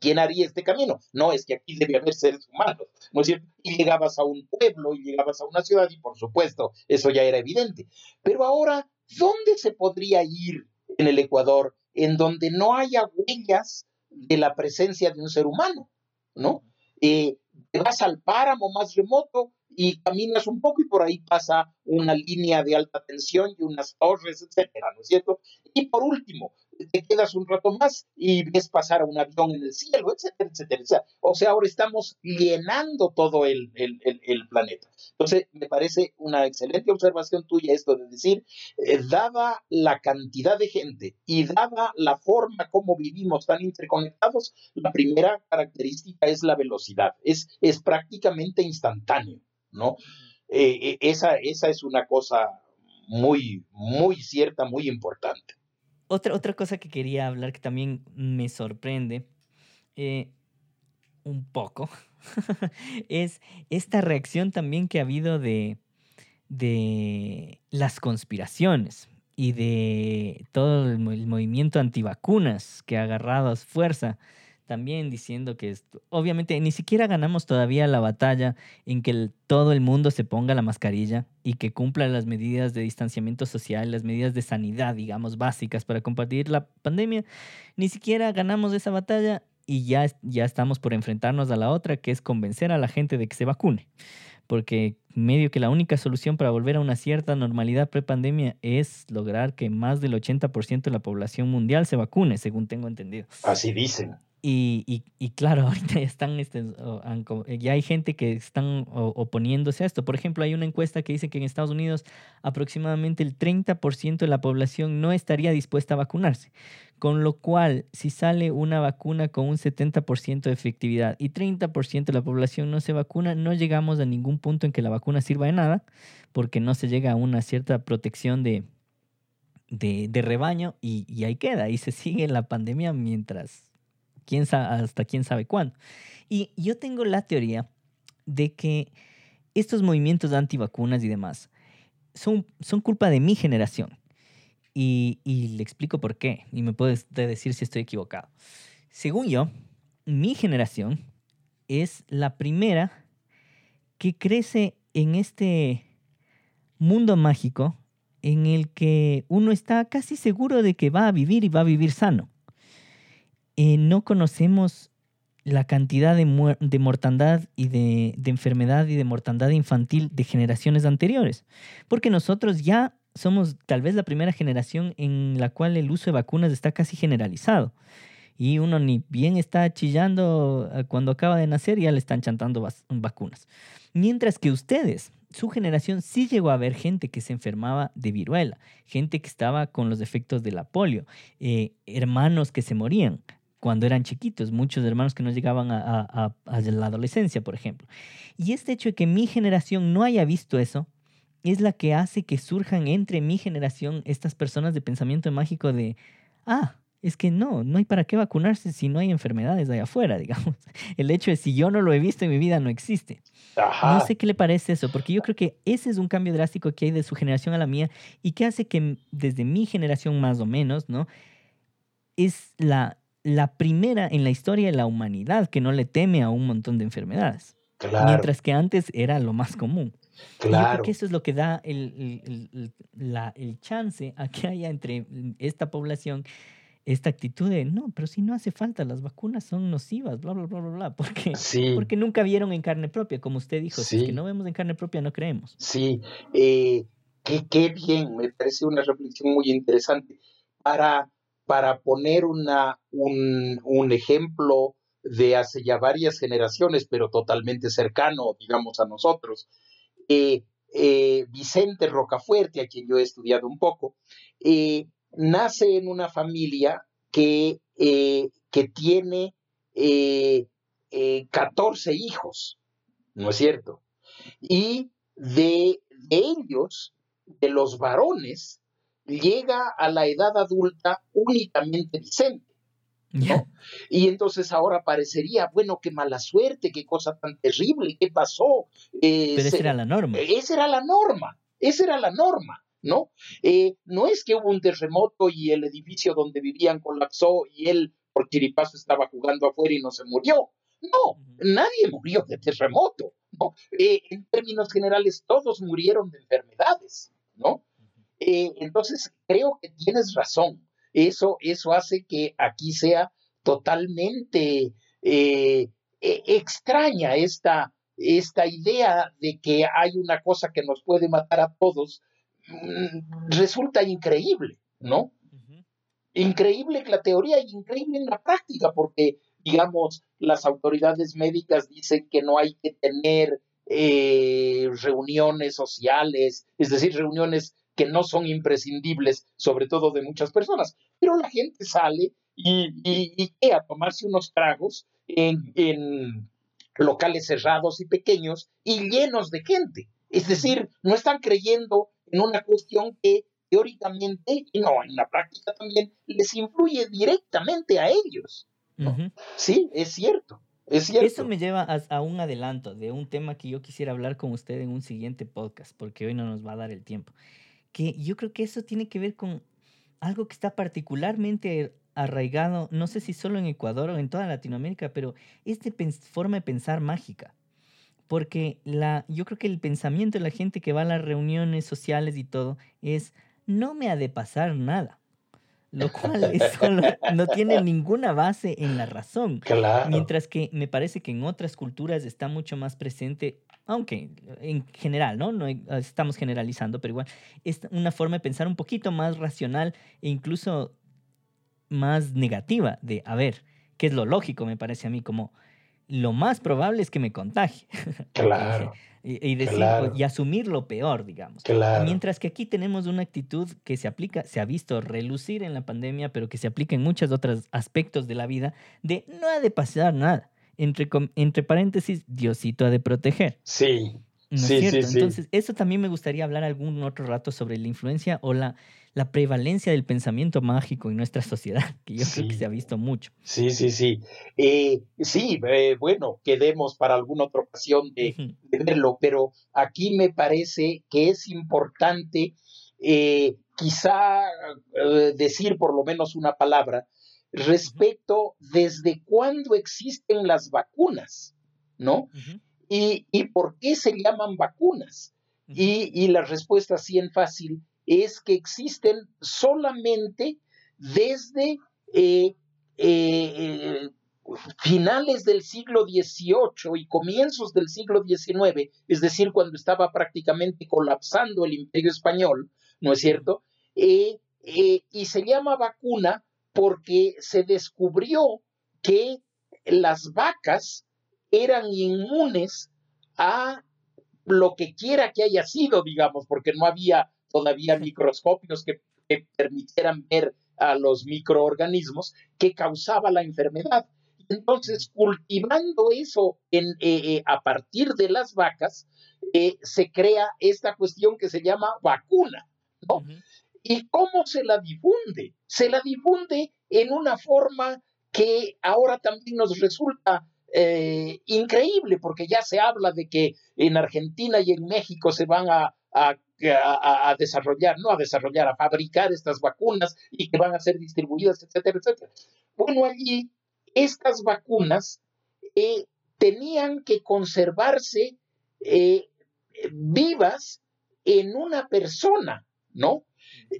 ¿quién haría este camino? No, es que aquí debe haber seres humanos, ¿no es cierto? Y llegabas a un pueblo y llegabas a una ciudad y por supuesto, eso ya era evidente. Pero ahora, ¿dónde se podría ir en el Ecuador en donde no haya huellas de la presencia de un ser humano, ¿no? Eh, te vas al páramo más remoto y caminas un poco y por ahí pasa una línea de alta tensión y unas torres, etcétera, ¿no es cierto? Y por último, te quedas un rato más y ves pasar a un avión en el cielo, etcétera, etcétera. O sea, ahora estamos llenando todo el, el, planeta. Entonces, me parece una excelente observación tuya esto de decir, eh, dada la cantidad de gente y dada la forma como vivimos tan interconectados, la primera característica es la velocidad, es, es prácticamente instantáneo, ¿no? Eh, eh, esa, esa es una cosa muy, muy cierta, muy importante. Otra, otra cosa que quería hablar que también me sorprende eh, un poco es esta reacción también que ha habido de, de las conspiraciones y de todo el, el movimiento antivacunas que ha agarrado fuerza también diciendo que obviamente ni siquiera ganamos todavía la batalla en que todo el mundo se ponga la mascarilla y que cumpla las medidas de distanciamiento social, las medidas de sanidad, digamos, básicas para combatir la pandemia. Ni siquiera ganamos esa batalla y ya, ya estamos por enfrentarnos a la otra, que es convencer a la gente de que se vacune. Porque medio que la única solución para volver a una cierta normalidad pre-pandemia es lograr que más del 80% de la población mundial se vacune, según tengo entendido. Así dicen. Y, y, claro, ahorita están, este, ya hay gente que están oponiéndose a esto. Por ejemplo, hay una encuesta que dice que en Estados Unidos aproximadamente el 30% de la población no estaría dispuesta a vacunarse. Con lo cual, si sale una vacuna con un 70% de efectividad y 30% de la población no se vacuna, no llegamos a ningún punto en que la vacuna sirva de nada, porque no se llega a una cierta protección de, de, rebaño y ahí queda. Y se sigue la pandemia mientras quién hasta quién sabe cuándo. Y yo tengo la teoría de que estos movimientos antivacunas y demás son, son culpa de mi generación. Y, y, le explico por qué. Y me puedes decir si estoy equivocado. Según yo, mi generación es la primera que crece en este mundo mágico en el que uno está casi seguro de que va a vivir y va a vivir sano. Eh, no conocemos la cantidad de, de mortandad y de, de, enfermedad y de mortandad infantil de generaciones anteriores. Porque nosotros ya somos tal vez la primera generación en la cual el uso de vacunas está casi generalizado. Y uno ni bien está chillando eh, cuando acaba de nacer, ya le están chantando vacunas. Mientras que ustedes, su generación sí llegó a ver gente que se enfermaba de viruela, gente que estaba con los efectos de la polio, eh, hermanos que se morían cuando eran chiquitos, muchos hermanos que no llegaban a, la adolescencia, por ejemplo. Y este hecho de que mi generación no haya visto eso, es la que hace que surjan entre mi generación estas personas de pensamiento mágico de, ah, es que no, no hay para qué vacunarse si no hay enfermedades allá afuera, digamos. El hecho de si yo no lo he visto en mi vida no existe. No sé qué le parece eso, porque yo creo que ese es un cambio drástico que hay de su generación a la mía y que hace que desde mi generación más o menos, ¿no? Es la, la primera en la historia de la humanidad que no le teme a un montón de enfermedades. Mientras que antes era lo más común. Claro. yo creo que eso es lo que da el, el, chance a que haya entre esta población esta actitud de no, pero si no hace falta, las vacunas son nocivas, bla, bla, bla, bla, bla. Porque, porque nunca vieron en carne propia, como usted dijo. Si es que no vemos en carne propia, no creemos. Sí, eh, qué, qué bien, me parece una reflexión muy interesante. Para para poner una, un, ejemplo de hace ya varias generaciones, pero totalmente cercano, digamos, a nosotros. Eh, eh, Vicente Rocafuerte, a quien yo he estudiado un poco, eh, nace en una familia que, que tiene 14 hijos, ¿no es cierto? Y de, de ellos, de los varones, llega a la edad adulta únicamente Vicente. ¿no? Y entonces ahora parecería, bueno, qué mala suerte, qué cosa tan terrible, qué pasó. Eh, Pero esa era la norma. Esa era la norma, esa era la norma, ¿no? Eh, no es que hubo un terremoto y el edificio donde vivían colapsó y él por chiripazo estaba jugando afuera y no se murió. No, nadie murió de terremoto, ¿no? Eh, en términos generales, todos murieron de enfermedades, ¿no? Eh, entonces, creo que tienes razón. Eso, eso hace que aquí sea totalmente eh, e, extraña esta, esta idea de que hay una cosa que nos puede matar a todos mm, resulta increíble, ¿no? Increíble la teoría y increíble en la práctica, porque, digamos, las autoridades médicas dicen que no hay que tener eh, reuniones sociales, es decir, reuniones que no son imprescindibles, sobre todo de muchas personas, pero la gente sale y, y, a tomarse unos tragos en, en locales cerrados y pequeños y llenos de gente. Es decir, no están creyendo en una cuestión que teóricamente, y no, en la práctica también, les influye directamente a ellos. Sí, es cierto. Es cierto. Eso me lleva a, un adelanto de un tema que yo quisiera hablar con usted en un siguiente podcast, porque hoy no nos va a dar el tiempo. Que yo creo que eso tiene que ver con algo que está particularmente arraigado, no sé si solo en Ecuador o en toda Latinoamérica, pero esta forma de pensar mágica. Porque la, yo creo que el pensamiento de la gente que va a las reuniones sociales y todo es, no me ha de pasar nada. Lo cual no tiene ninguna base en la razón. Mientras que me parece que en otras culturas está mucho más presente, aunque en general, ¿no? no estamos generalizando, pero igual es una forma de pensar un poquito más racional e incluso más negativa de, a ver, ¿qué es lo lógico, me parece a mí, como lo más probable es que me contagie. Claro. y, decir, y asumir lo peor, digamos. Mientras que aquí tenemos una actitud que se aplica, se ha visto relucir en la pandemia, pero que se aplica en muchos otros aspectos de la vida, de no ha de pasar nada. Entre, entre paréntesis, Diosito ha de proteger. Sí. sí, Sí, Entonces, eso también me gustaría hablar algún otro rato sobre la influencia o la la prevalencia del pensamiento mágico en nuestra sociedad, que yo creo que se ha visto mucho. Sí, sí, sí. Eh, sí, eh, bueno, quedemos para alguna otra ocasión de, verlo, pero aquí me parece que es importante eh, quizá decir por lo menos una palabra respecto desde cuándo existen las vacunas, ¿no? y, por qué se llaman vacunas. Y, y la respuesta así en fácil es que existen solamente desde eh, eh, finales del siglo XVIII y comienzos del siglo XIX, es decir, cuando estaba prácticamente colapsando el imperio español, ¿no es cierto? Eh, y se llama vacuna porque se descubrió que las vacas eran inmunes a lo que quiera que haya sido, digamos, porque no había todavía microscopios que, permitieran ver a los microorganismos que causaba la enfermedad. Entonces, cultivando eso en, eh, eh, a partir de las vacas, eh, se crea esta cuestión que se llama vacuna, ¿no? ¿Y cómo se la difunde? Se la difunde en una forma que ahora también nos resulta increíble, porque ya se habla de que en Argentina y en México se van a, a, desarrollar, no a desarrollar, a fabricar estas vacunas y que van a ser distribuidas, etcétera, etcétera. Bueno, allí estas vacunas eh, tenían que conservarse eh, vivas en una persona, ¿no?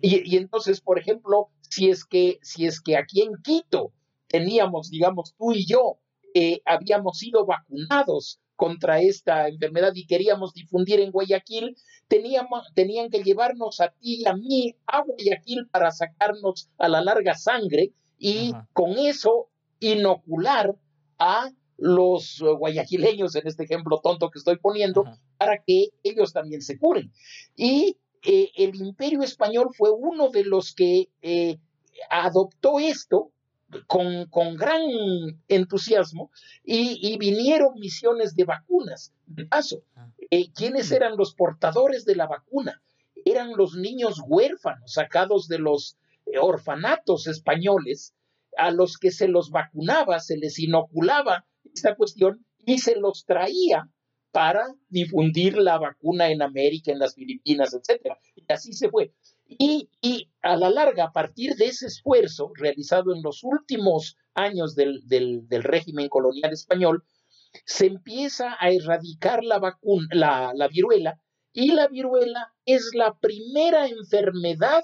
Y, entonces, por ejemplo, si es que, si es que aquí en Quito teníamos, digamos, tú y yo, eh, habíamos sido vacunados contra esta enfermedad y queríamos difundir en Guayaquil, teníamos, tenían que llevarnos a ti y a mí a Guayaquil para sacarnos a la larga sangre y con eso inocular a los guayaquileños, en este ejemplo tonto que estoy poniendo, para que ellos también se curen. Y eh, el imperio español fue uno de los que eh, adoptó esto con, con gran entusiasmo y, vinieron misiones de vacunas. De paso, ah. eh, ¿quiénes eran los portadores de la vacuna? Eran los niños huérfanos sacados de los eh, orfanatos españoles a los que se los vacunaba, se les inoculaba esta cuestión y se los traía para difundir la vacuna en América, en las Filipinas, etc. Y así se fue. Y, a la larga, a partir de ese esfuerzo realizado en los últimos años del, régimen colonial español, se empieza a erradicar la, vacuna, la, la viruela y la viruela es la primera enfermedad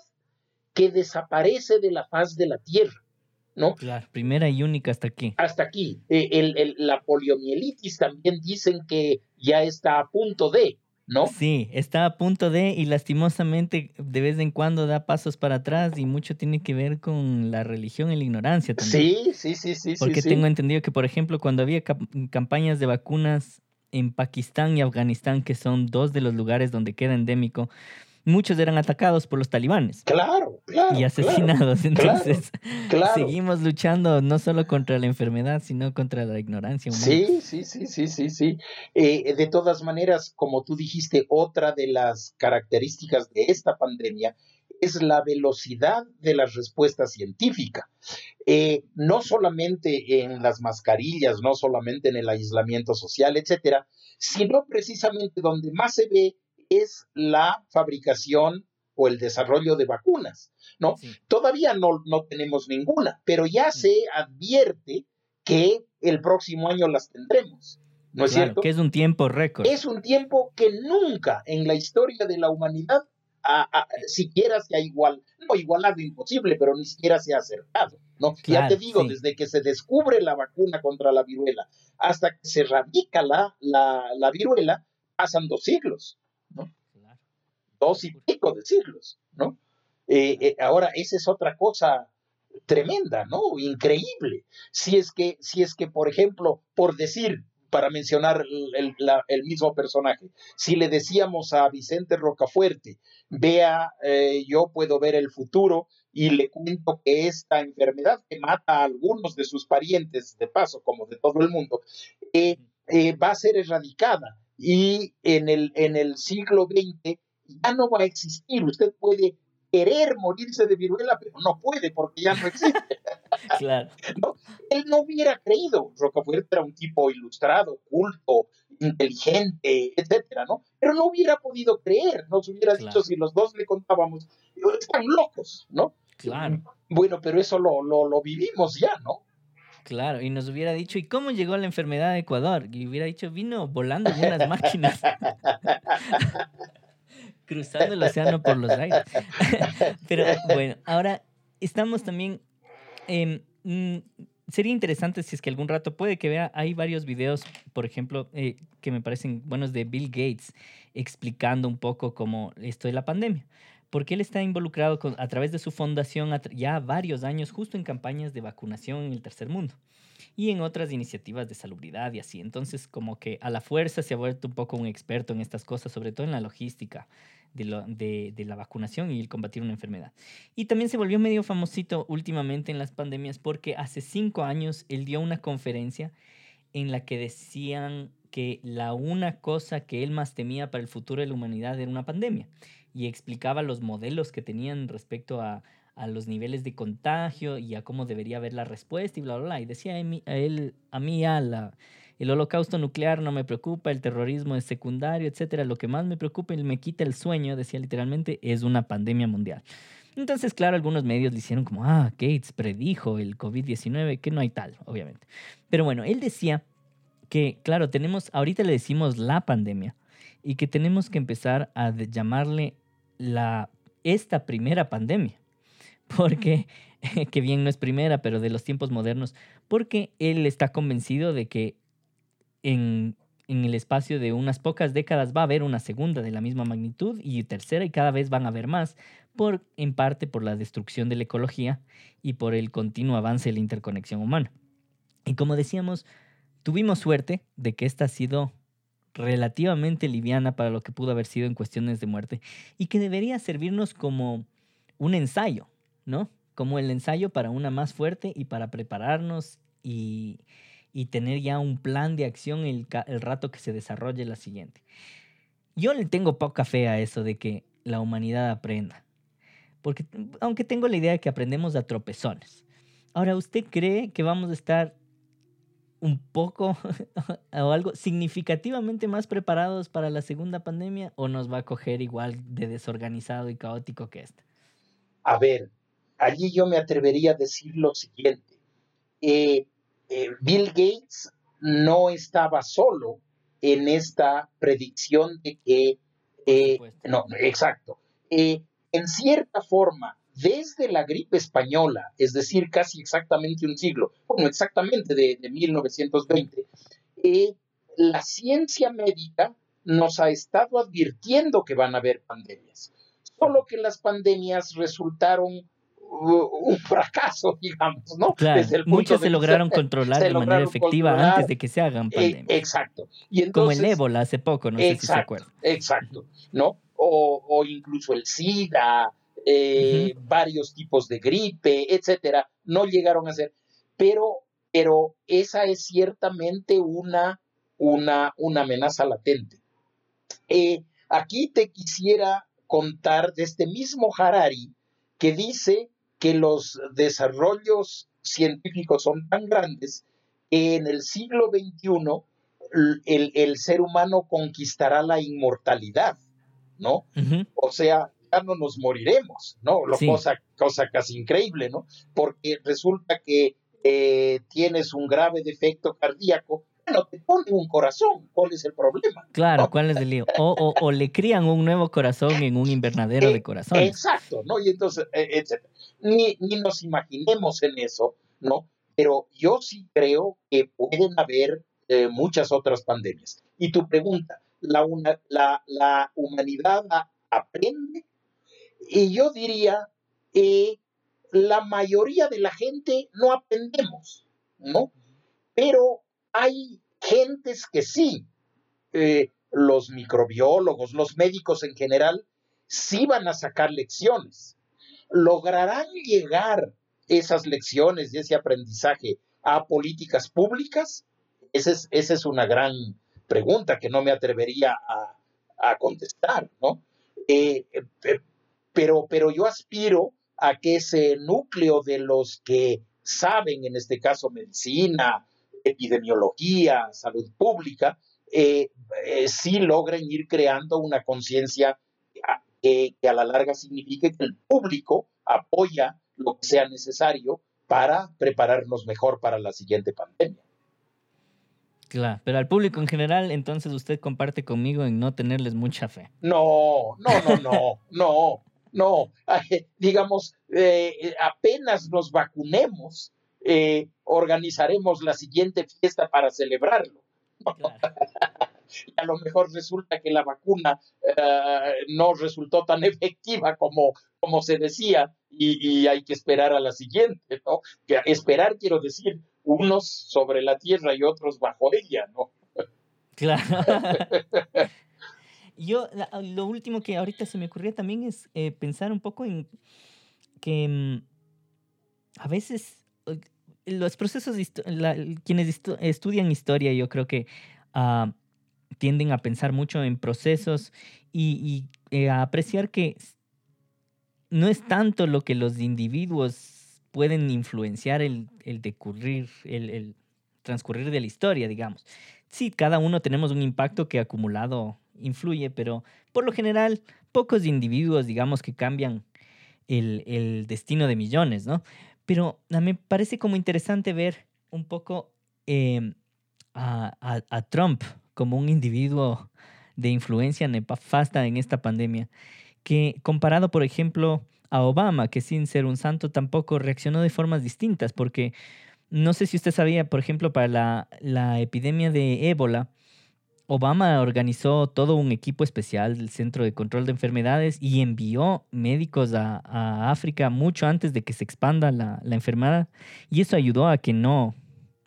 que desaparece de la faz de la tierra. ¿No? Claro, primera y única hasta aquí. Hasta aquí. el, la poliomielitis también dicen que ya está a punto de, ¿no? Sí, está a punto de y lastimosamente de vez en cuando da pasos para atrás y mucho tiene que ver con la religión y la ignorancia también. Sí, sí, sí, sí. Porque tengo entendido que, por ejemplo, cuando había campañas de vacunas en Pakistán y Afganistán, que son dos de los lugares donde queda endémico, muchos eran atacados por los talibanes. Claro, claro. Y asesinados. Entonces, seguimos luchando no solo contra la enfermedad, sino contra la ignorancia humana. Sí, sí, sí, sí, sí, sí. Eh, de todas maneras, como tú dijiste, otra de las características de esta pandemia es la velocidad de la respuesta científica. Eh, no solamente en las mascarillas, no solamente en el aislamiento social, etcétera, sino precisamente donde más se ve es la fabricación o el desarrollo de vacunas, ¿no? Todavía no, no tenemos ninguna, pero ya mm. se advierte que el próximo año las tendremos. ¿No es cierto? Que es un tiempo récord. Es un tiempo que nunca en la historia de la humanidad siquiera se ha igual, no igualado imposible, pero ni siquiera se ha acercado, ¿no? ya te digo, desde que se descubre la vacuna contra la viruela hasta que se radica la, la, la viruela, pasan dos siglos. Dos y pico de siglos, ¿no? Eh, eh, ahora, esa es otra cosa tremenda, ¿no? Increíble. Si es que, si es que, por ejemplo, por decir, para mencionar el, mismo personaje, si le decíamos a Vicente Rocafuerte, vea, eh, yo puedo ver el futuro y le cuento que esta enfermedad que mata a algunos de sus parientes, de paso, como de todo el mundo, va a ser erradicada y en el, en el siglo XX ya no va a existir. Usted puede querer morirse de viruela, pero no puede porque ya no existe. claro. Él no hubiera creído. Rocafuerte era un tipo ilustrado, culto, inteligente, etcétera, ¿no? Pero no hubiera podido creer, nos hubiera dicho si los dos le contábamos, están locos, ¿no? Claro. Bueno, pero eso lo, lo, lo vivimos ya, ¿no? Claro, y nos hubiera dicho, ¿y cómo llegó la enfermedad a Ecuador? Y hubiera dicho, vino volando en unas máquinas. Cruzando el océano por los aires. Pero bueno, ahora estamos también. Mm, sería interesante si es que algún rato puede que vea, hay varios videos, por ejemplo, eh, que me parecen buenos de Bill Gates, explicando un poco cómo esto de la pandemia porque él está involucrado a través de su fundación ya varios años justo en campañas de vacunación en el tercer mundo y en otras iniciativas de salubridad y así. Entonces, como que a la fuerza se ha vuelto un poco un experto en estas cosas, sobre todo en la logística de, la vacunación y el combatir una enfermedad. Y también se volvió medio famosito últimamente en las pandemias porque hace cinco años él dio una conferencia en la que decían que la una cosa que él más temía para el futuro de la humanidad era una pandemia y explicaba los modelos que tenían respecto a, los niveles de contagio y a cómo debería haber la respuesta y bla, bla, bla. Y decía a, él, a mí, a la, el holocausto nuclear no me preocupa, el terrorismo es secundario, etcétera. Lo que más me preocupa y me quita el sueño, decía literalmente, es una pandemia mundial. Entonces, claro, algunos medios le hicieron como, ah, Gates predijo el COVID-19, que no hay tal, obviamente. Pero bueno, él decía que, claro, tenemos, ahorita le decimos la pandemia y que tenemos que empezar a llamarle la, esta primera pandemia, porque, que bien no es primera, pero de los tiempos modernos, porque él está convencido de que en, en el espacio de unas pocas décadas va a haber una segunda de la misma magnitud y tercera y cada vez van a haber más, por, en parte por la destrucción de la ecología y por el continuo avance de la interconexión humana. Y como decíamos, tuvimos suerte de que esta ha sido relativamente liviana para lo que pudo haber sido en cuestiones de muerte y que debería servirnos como un ensayo, ¿no? Como el ensayo para una más fuerte y para prepararnos y, tener ya un plan de acción el, el rato que se desarrolle la siguiente. Yo le tengo poca fe a eso de que la humanidad aprenda, porque aunque tengo la idea de que aprendemos a tropezones. Ahora, ¿usted cree que vamos a estar un poco o algo significativamente más preparados para la segunda pandemia o nos va a coger igual de desorganizado y caótico que esta? A ver, allí yo me atrevería a decir lo siguiente. Eh, eh, Bill Gates no estaba solo en esta predicción de que... Eh, no, exacto. en cierta forma, desde la gripe española, es decir, casi exactamente un siglo, bueno, exactamente de, 1920, eh, la ciencia médica nos ha estado advirtiendo que van a haber pandemias, solo que las pandemias resultaron un fracaso, digamos, ¿no? Claro, muchos se lograron controlar de manera efectiva antes de que se hagan eh, pandemias. exacto. Y Como el ébola hace poco, no sé si se acuerdan. Exacto, ¿no? O, incluso el SIDA, eh, varios tipos de gripe, etcétera, no llegaron a ser. Pero, pero esa es ciertamente una, una, una amenaza latente. Eh, aquí te quisiera contar de este mismo Harari que dice que los desarrollos científicos son tan grandes que en el siglo XXI el, ser humano conquistará la inmortalidad, ¿no? O sea, no nos moriremos, ¿no? Lo cosa, cosa casi increíble, ¿no? Porque resulta que eh, tienes un grave defecto cardíaco bueno, te pone un corazón, ¿cuál es el problema? Claro, ¿cuál es el lío? O, le crían un nuevo corazón en un invernadero de corazón. Exacto, ¿no? Y entonces, eh, etc. Ni, nos imaginemos en eso, ¿no? Pero yo sí creo que pueden haber eh, muchas otras pandemias. Y tu pregunta, ¿la, la, la humanidad aprende? Y yo diría, eh, la mayoría de la gente no aprendemos, ¿no? Pero hay gentes que sí, eh, los microbiólogos, los médicos en general, sí van a sacar lecciones. ¿Lograrán llegar esas lecciones y ese aprendizaje a políticas públicas? Esa es, una gran pregunta que no me atrevería a, contestar, ¿no? Eh, eh, pero, pero yo aspiro a que ese núcleo de los que saben, en este caso medicina, epidemiología, salud pública, eh, eh, sí logren ir creando una conciencia que, a la larga signifique que el público apoya lo que sea necesario para prepararnos mejor para la siguiente pandemia. Claro, pero al público en general, entonces usted comparte conmigo en no tenerles mucha fe. No, no, no, no, no, no. Digamos, eh, apenas nos vacunemos, eh, organizaremos la siguiente fiesta para celebrarlo. a lo mejor resulta que la vacuna eh, no resultó tan efectiva como, como se decía y, hay que esperar a la siguiente, ¿no? Que esperar quiero decir unos sobre la tierra y otros bajo ella, ¿no? Claro. Yo, lo último que ahorita se me ocurría también es eh, pensar un poco en que mm, a veces los procesos, quienes estudian historia, yo creo que ah, tienden a pensar mucho en procesos y, eh, a apreciar que no es tanto lo que los individuos pueden influenciar el, el decurrir, el, el, transcurrir de la historia, digamos. Sí, cada uno tenemos un impacto que acumulado influye, pero por lo general, pocos individuos, digamos, que cambian el, destino de millones, ¿no? Pero me parece como interesante ver un poco em, a, Trump como un individuo de influencia nefasta en esta pandemia, que comparado, por ejemplo, a Obama, que sin ser un santo tampoco reaccionó de formas distintas, porque no sé si usted sabía, por ejemplo, para la epidemia de ébola, Obama organizó todo un equipo especial del Centro de Control de Enfermedades y envió médicos a, África mucho antes de que se expanda la, enfermedad. Y eso ayudó a que no,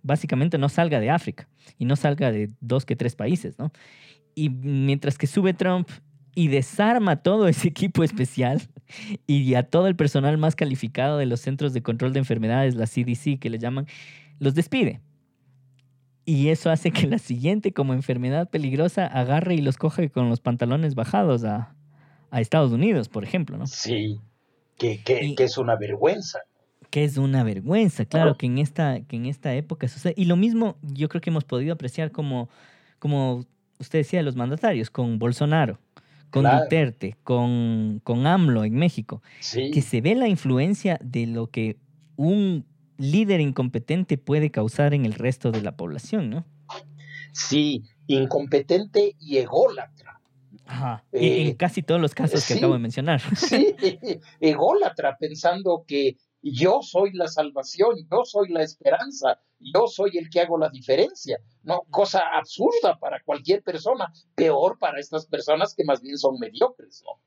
básicamente no salga de África y no salga de dos que tres países, ¿no? Y mientras que sube Trump y desarma todo ese equipo especial y a todo el personal más calificado de los Centros de Control de Enfermedades, la CDC que le llaman, los despide. Y eso hace que la siguiente, como enfermedad peligrosa, agarre y los coja con los pantalones bajados a, Estados Unidos, por ejemplo, ¿no? Sí, que, que, es una vergüenza. Que es una vergüenza, claro, que, en esta, que en esta época sucede. Y lo mismo yo creo que hemos podido apreciar como, como usted decía, los mandatarios, con Bolsonaro, con Duterte, con, con AMLO en México, que se ve la influencia de lo que un líder incompetente puede causar en el resto de la población, ¿no? Sí, incompetente y ególatra. Ajá. en eh, casi todos los casos que acabo de mencionar. Sí, ególatra, pensando que yo soy la salvación, yo soy la esperanza, yo soy el que hago la diferencia. No, cosa absurda para cualquier persona, peor para estas personas que más bien son mediocres, ¿no?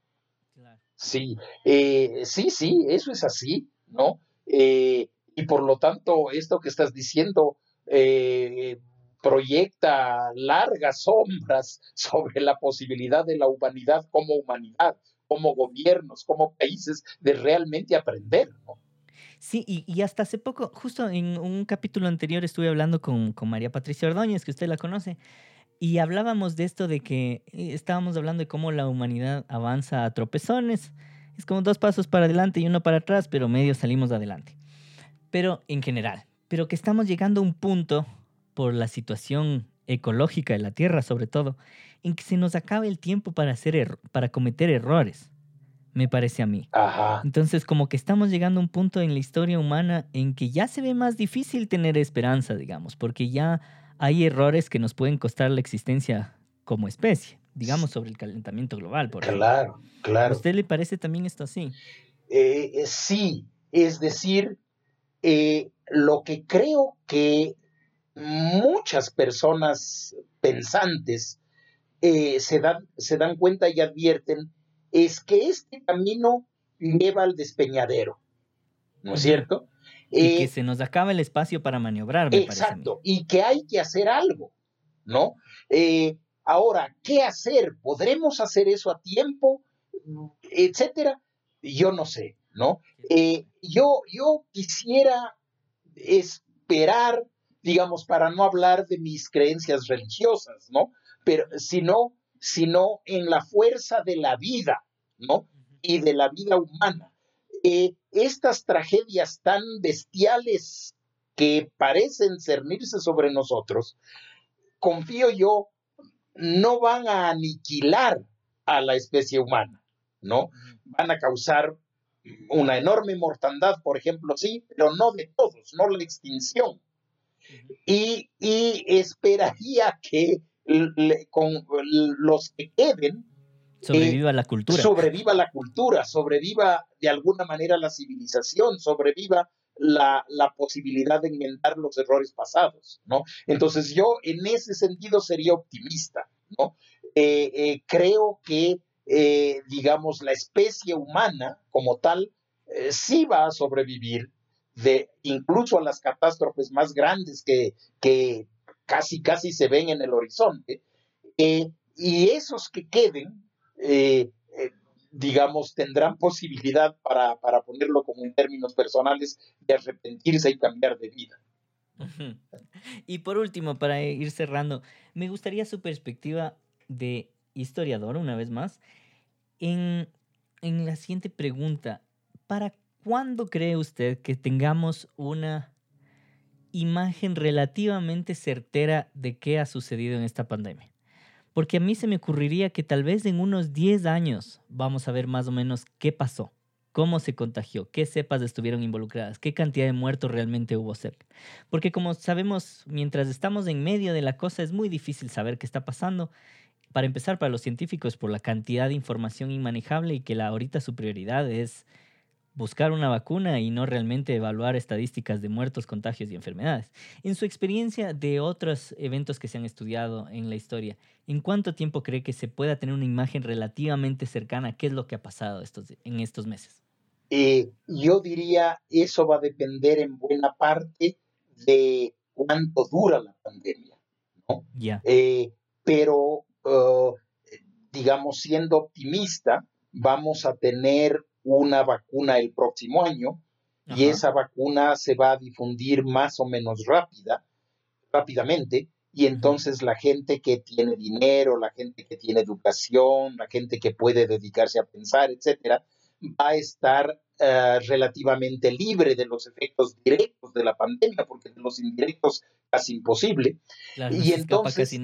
Sí, eh, sí, sí, eso es así, ¿no? Eh, y por lo tanto, esto que estás diciendo eh, proyecta largas sombras sobre la posibilidad de la humanidad como humanidad, como gobiernos, como países, de realmente aprender. Sí, y, hasta hace poco, justo en un capítulo anterior estuve hablando con, con, María Patricia Ordóñez, que usted la conoce, y hablábamos de esto de que eh, estábamos hablando de cómo la humanidad avanza a tropezones. Es como dos pasos para adelante y uno para atrás, pero medio salimos adelante. Pero en general, pero que estamos llegando a un punto por la situación ecológica de la Tierra sobre todo, en que se nos acaba el tiempo para, hacer para cometer errores me parece a mí. Entonces, como que estamos llegando a un punto en la historia humana en que ya se ve más difícil tener esperanza, digamos, porque ya hay errores que nos pueden costar la existencia como especie, digamos, sobre el calentamiento global. Por claro, claro. ¿A usted le parece también esto así? Eh, eh, sí, es decir, eh, lo que creo que muchas personas pensantes se, dan, se dan cuenta y advierten es que este camino lleva al despeñadero, ¿no es cierto? Y que eh, se nos acaba el espacio para maniobrar. Me exacto, y que hay que hacer algo, ¿no? Eh, ahora, ¿qué hacer? ¿Podremos hacer eso a tiempo? Etcétera. Yo no sé, ¿no? Eh, yo, yo quisiera esperar, digamos, para no hablar de mis creencias religiosas, ¿no? Pero sino sino en la fuerza de la vida, ¿no? Y de la vida humana. Eh, estas tragedias tan bestiales que parecen cernirse sobre nosotros, confío yo, no van a aniquilar a la especie humana, ¿no? Van a causar una enorme mortandad, por ejemplo, sí, pero no de todos, no la extinción. Y, y esperaría que con los que queden. Sobreviva la cultura. Sobreviva la cultura, sobreviva de alguna manera la civilización, sobreviva la, la, posibilidad de enmendar los errores pasados, ¿no? Entonces yo en ese sentido sería optimista, ¿no? Eh, eh, creo que, eh, digamos, la especie humana como tal sí va a sobrevivir de incluso a las catástrofes más grandes que, que casi, casi se ven en el horizonte, eh, y esos que queden, eh, eh, digamos, tendrán posibilidad, para, para ponerlo como en términos personales, de arrepentirse y cambiar de vida. Y por último, para ir cerrando, me gustaría su perspectiva de historiador, una vez más, en, en la siguiente pregunta. ¿Para cuándo cree usted que tengamos una imagen relativamente certera de qué ha sucedido en esta pandemia. Porque a mí se me ocurriría que tal vez en unos 10 años vamos a ver más o menos qué pasó, cómo se contagió, qué cepas estuvieron involucradas, qué cantidad de muertos realmente hubo cerca. Porque como sabemos, mientras estamos en medio de la cosa es muy difícil saber qué está pasando. Para empezar, para los científicos, por la cantidad de información inmanejable y que la, ahorita su prioridad es buscar una vacuna y no realmente evaluar estadísticas de muertos, contagios y enfermedades. En su experiencia de otros eventos que se han estudiado en la historia, ¿en cuánto tiempo cree que se pueda tener una imagen relativamente cercana a qué es lo que ha pasado estos, en estos meses? Eh, yo diría, eso va a depender en buena parte de cuánto dura la pandemia, ¿no? Ya. Eh, pero, uh, digamos, siendo optimista, vamos a tener una vacuna el próximo año y esa vacuna se va a difundir más o menos rápida, rápidamente, y entonces la gente que tiene dinero, la gente que tiene educación, la gente que puede dedicarse a pensar, etcétera, va a estar eh, relativamente libre de los efectos directos de la pandemia, porque de los indirectos casi imposible. y entonces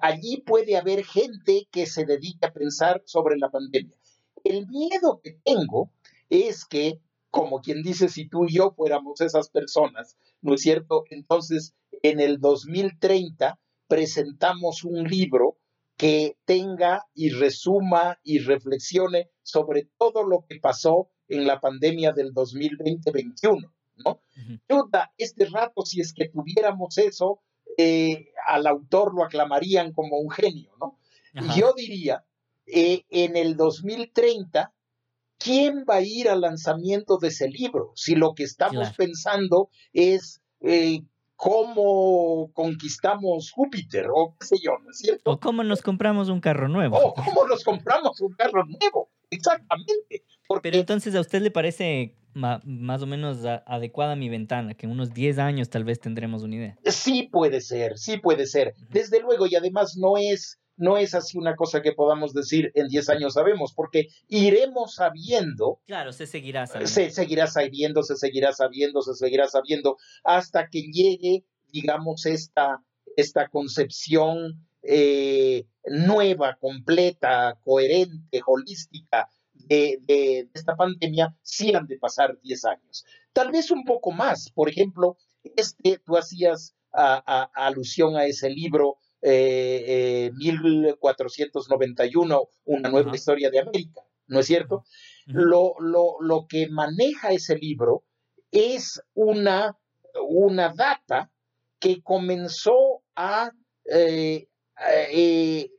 allí puede haber gente que se dedique a pensar sobre la pandemia. El miedo que tengo es que, como quien dice, si tú y yo fuéramos esas personas, ¿no es cierto? Entonces, en el 2030 presentamos un libro que tenga y resuma y reflexione sobre todo lo que pasó en la pandemia del 2020-21, ¿no? este rato, si es que tuviéramos eso, eh, al autor lo aclamarían como un genio, ¿no? Yo diría, eh, en el 2030, ¿quién va a ir al lanzamiento de ese libro? Si lo que estamos pensando es eh, cómo conquistamos Júpiter, o qué sé yo, ¿no es cierto? O cómo nos compramos un carro nuevo. O cómo nos compramos un carro nuevo, exactamente. Pero entonces, ¿a usted le parece más o menos adecuada mi ventana, que en unos 10 años tal vez tendremos una idea. Sí puede ser, sí puede ser. Desde luego, y además no es, no es así una cosa que podamos decir en 10 años sabemos, porque iremos sabiendo. Claro, se seguirá sabiendo. Se seguirá sabiendo, se seguirá sabiendo, se seguirá sabiendo, hasta que llegue, digamos, esta, esta concepción eh, nueva, completa, coherente, holística de, esta pandemia, sí han de pasar 10 años. Tal vez un poco más. Por ejemplo, este, tú hacías alusión a ese libro 1491, eh, eh, Una nueva historia de América, ¿no es cierto? lo, lo, que maneja ese libro es una, una data que comenzó a eh,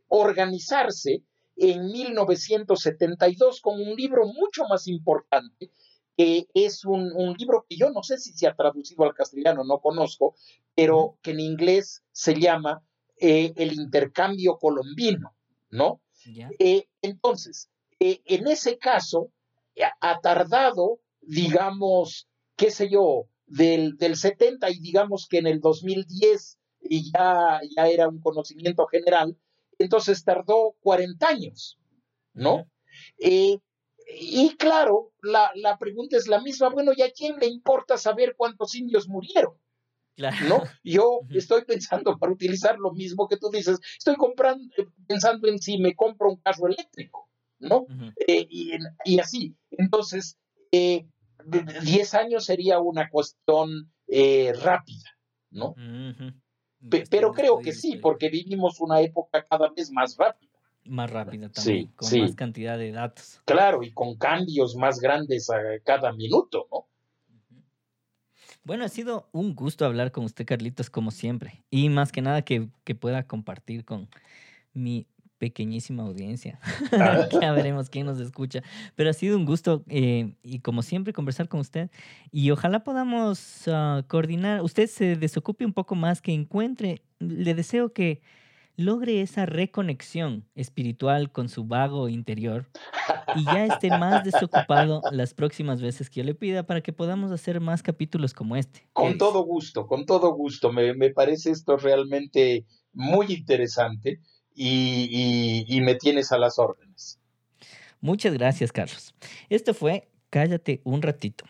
organizarse en 1972 con un libro mucho más importante, que es un, libro que yo no sé si se ha traducido al castellano, no conozco, pero que en inglés se llama eh, El intercambio colombino, ¿no? Eh, entonces, eh, en ese caso, ha tardado, digamos, qué sé yo, del, del 70 y digamos que en el 2010 y ya, ya era un conocimiento general, entonces tardó 40 años, ¿no? Eh, y claro, la, pregunta es la misma, bueno, ¿y a quién le importa saber cuántos indios murieron? ¿No? Yo estoy pensando para utilizar lo mismo que tú dices, estoy comprando, pensando en si me compro un carro eléctrico, ¿no? Eh, y, así. Entonces, 10 eh, años sería una cuestión rápida, ¿no? Pero creo que sí, porque vivimos una época cada vez más rápida. Más rápida también, con más cantidad de datos. Claro, y con cambios más grandes a cada minuto, ¿no? Bueno, ha sido un gusto hablar con usted, Carlitos, como siempre. Y más que nada que, que pueda compartir con mi pequeñísima audiencia. Ya veremos quién nos escucha. Pero ha sido un gusto eh, y como siempre conversar con usted. Y ojalá podamos ah, coordinar. Usted se desocupe un poco más, que encuentre. Le deseo que logre esa reconexión espiritual con su vago interior y ya esté más desocupado las próximas veces que yo le pida para que podamos hacer más capítulos como este. Con todo gusto, con todo gusto. Me, me parece esto realmente muy interesante y, me tienes a las órdenes. Muchas gracias, Carlos. Esto fue Cállate un ratito.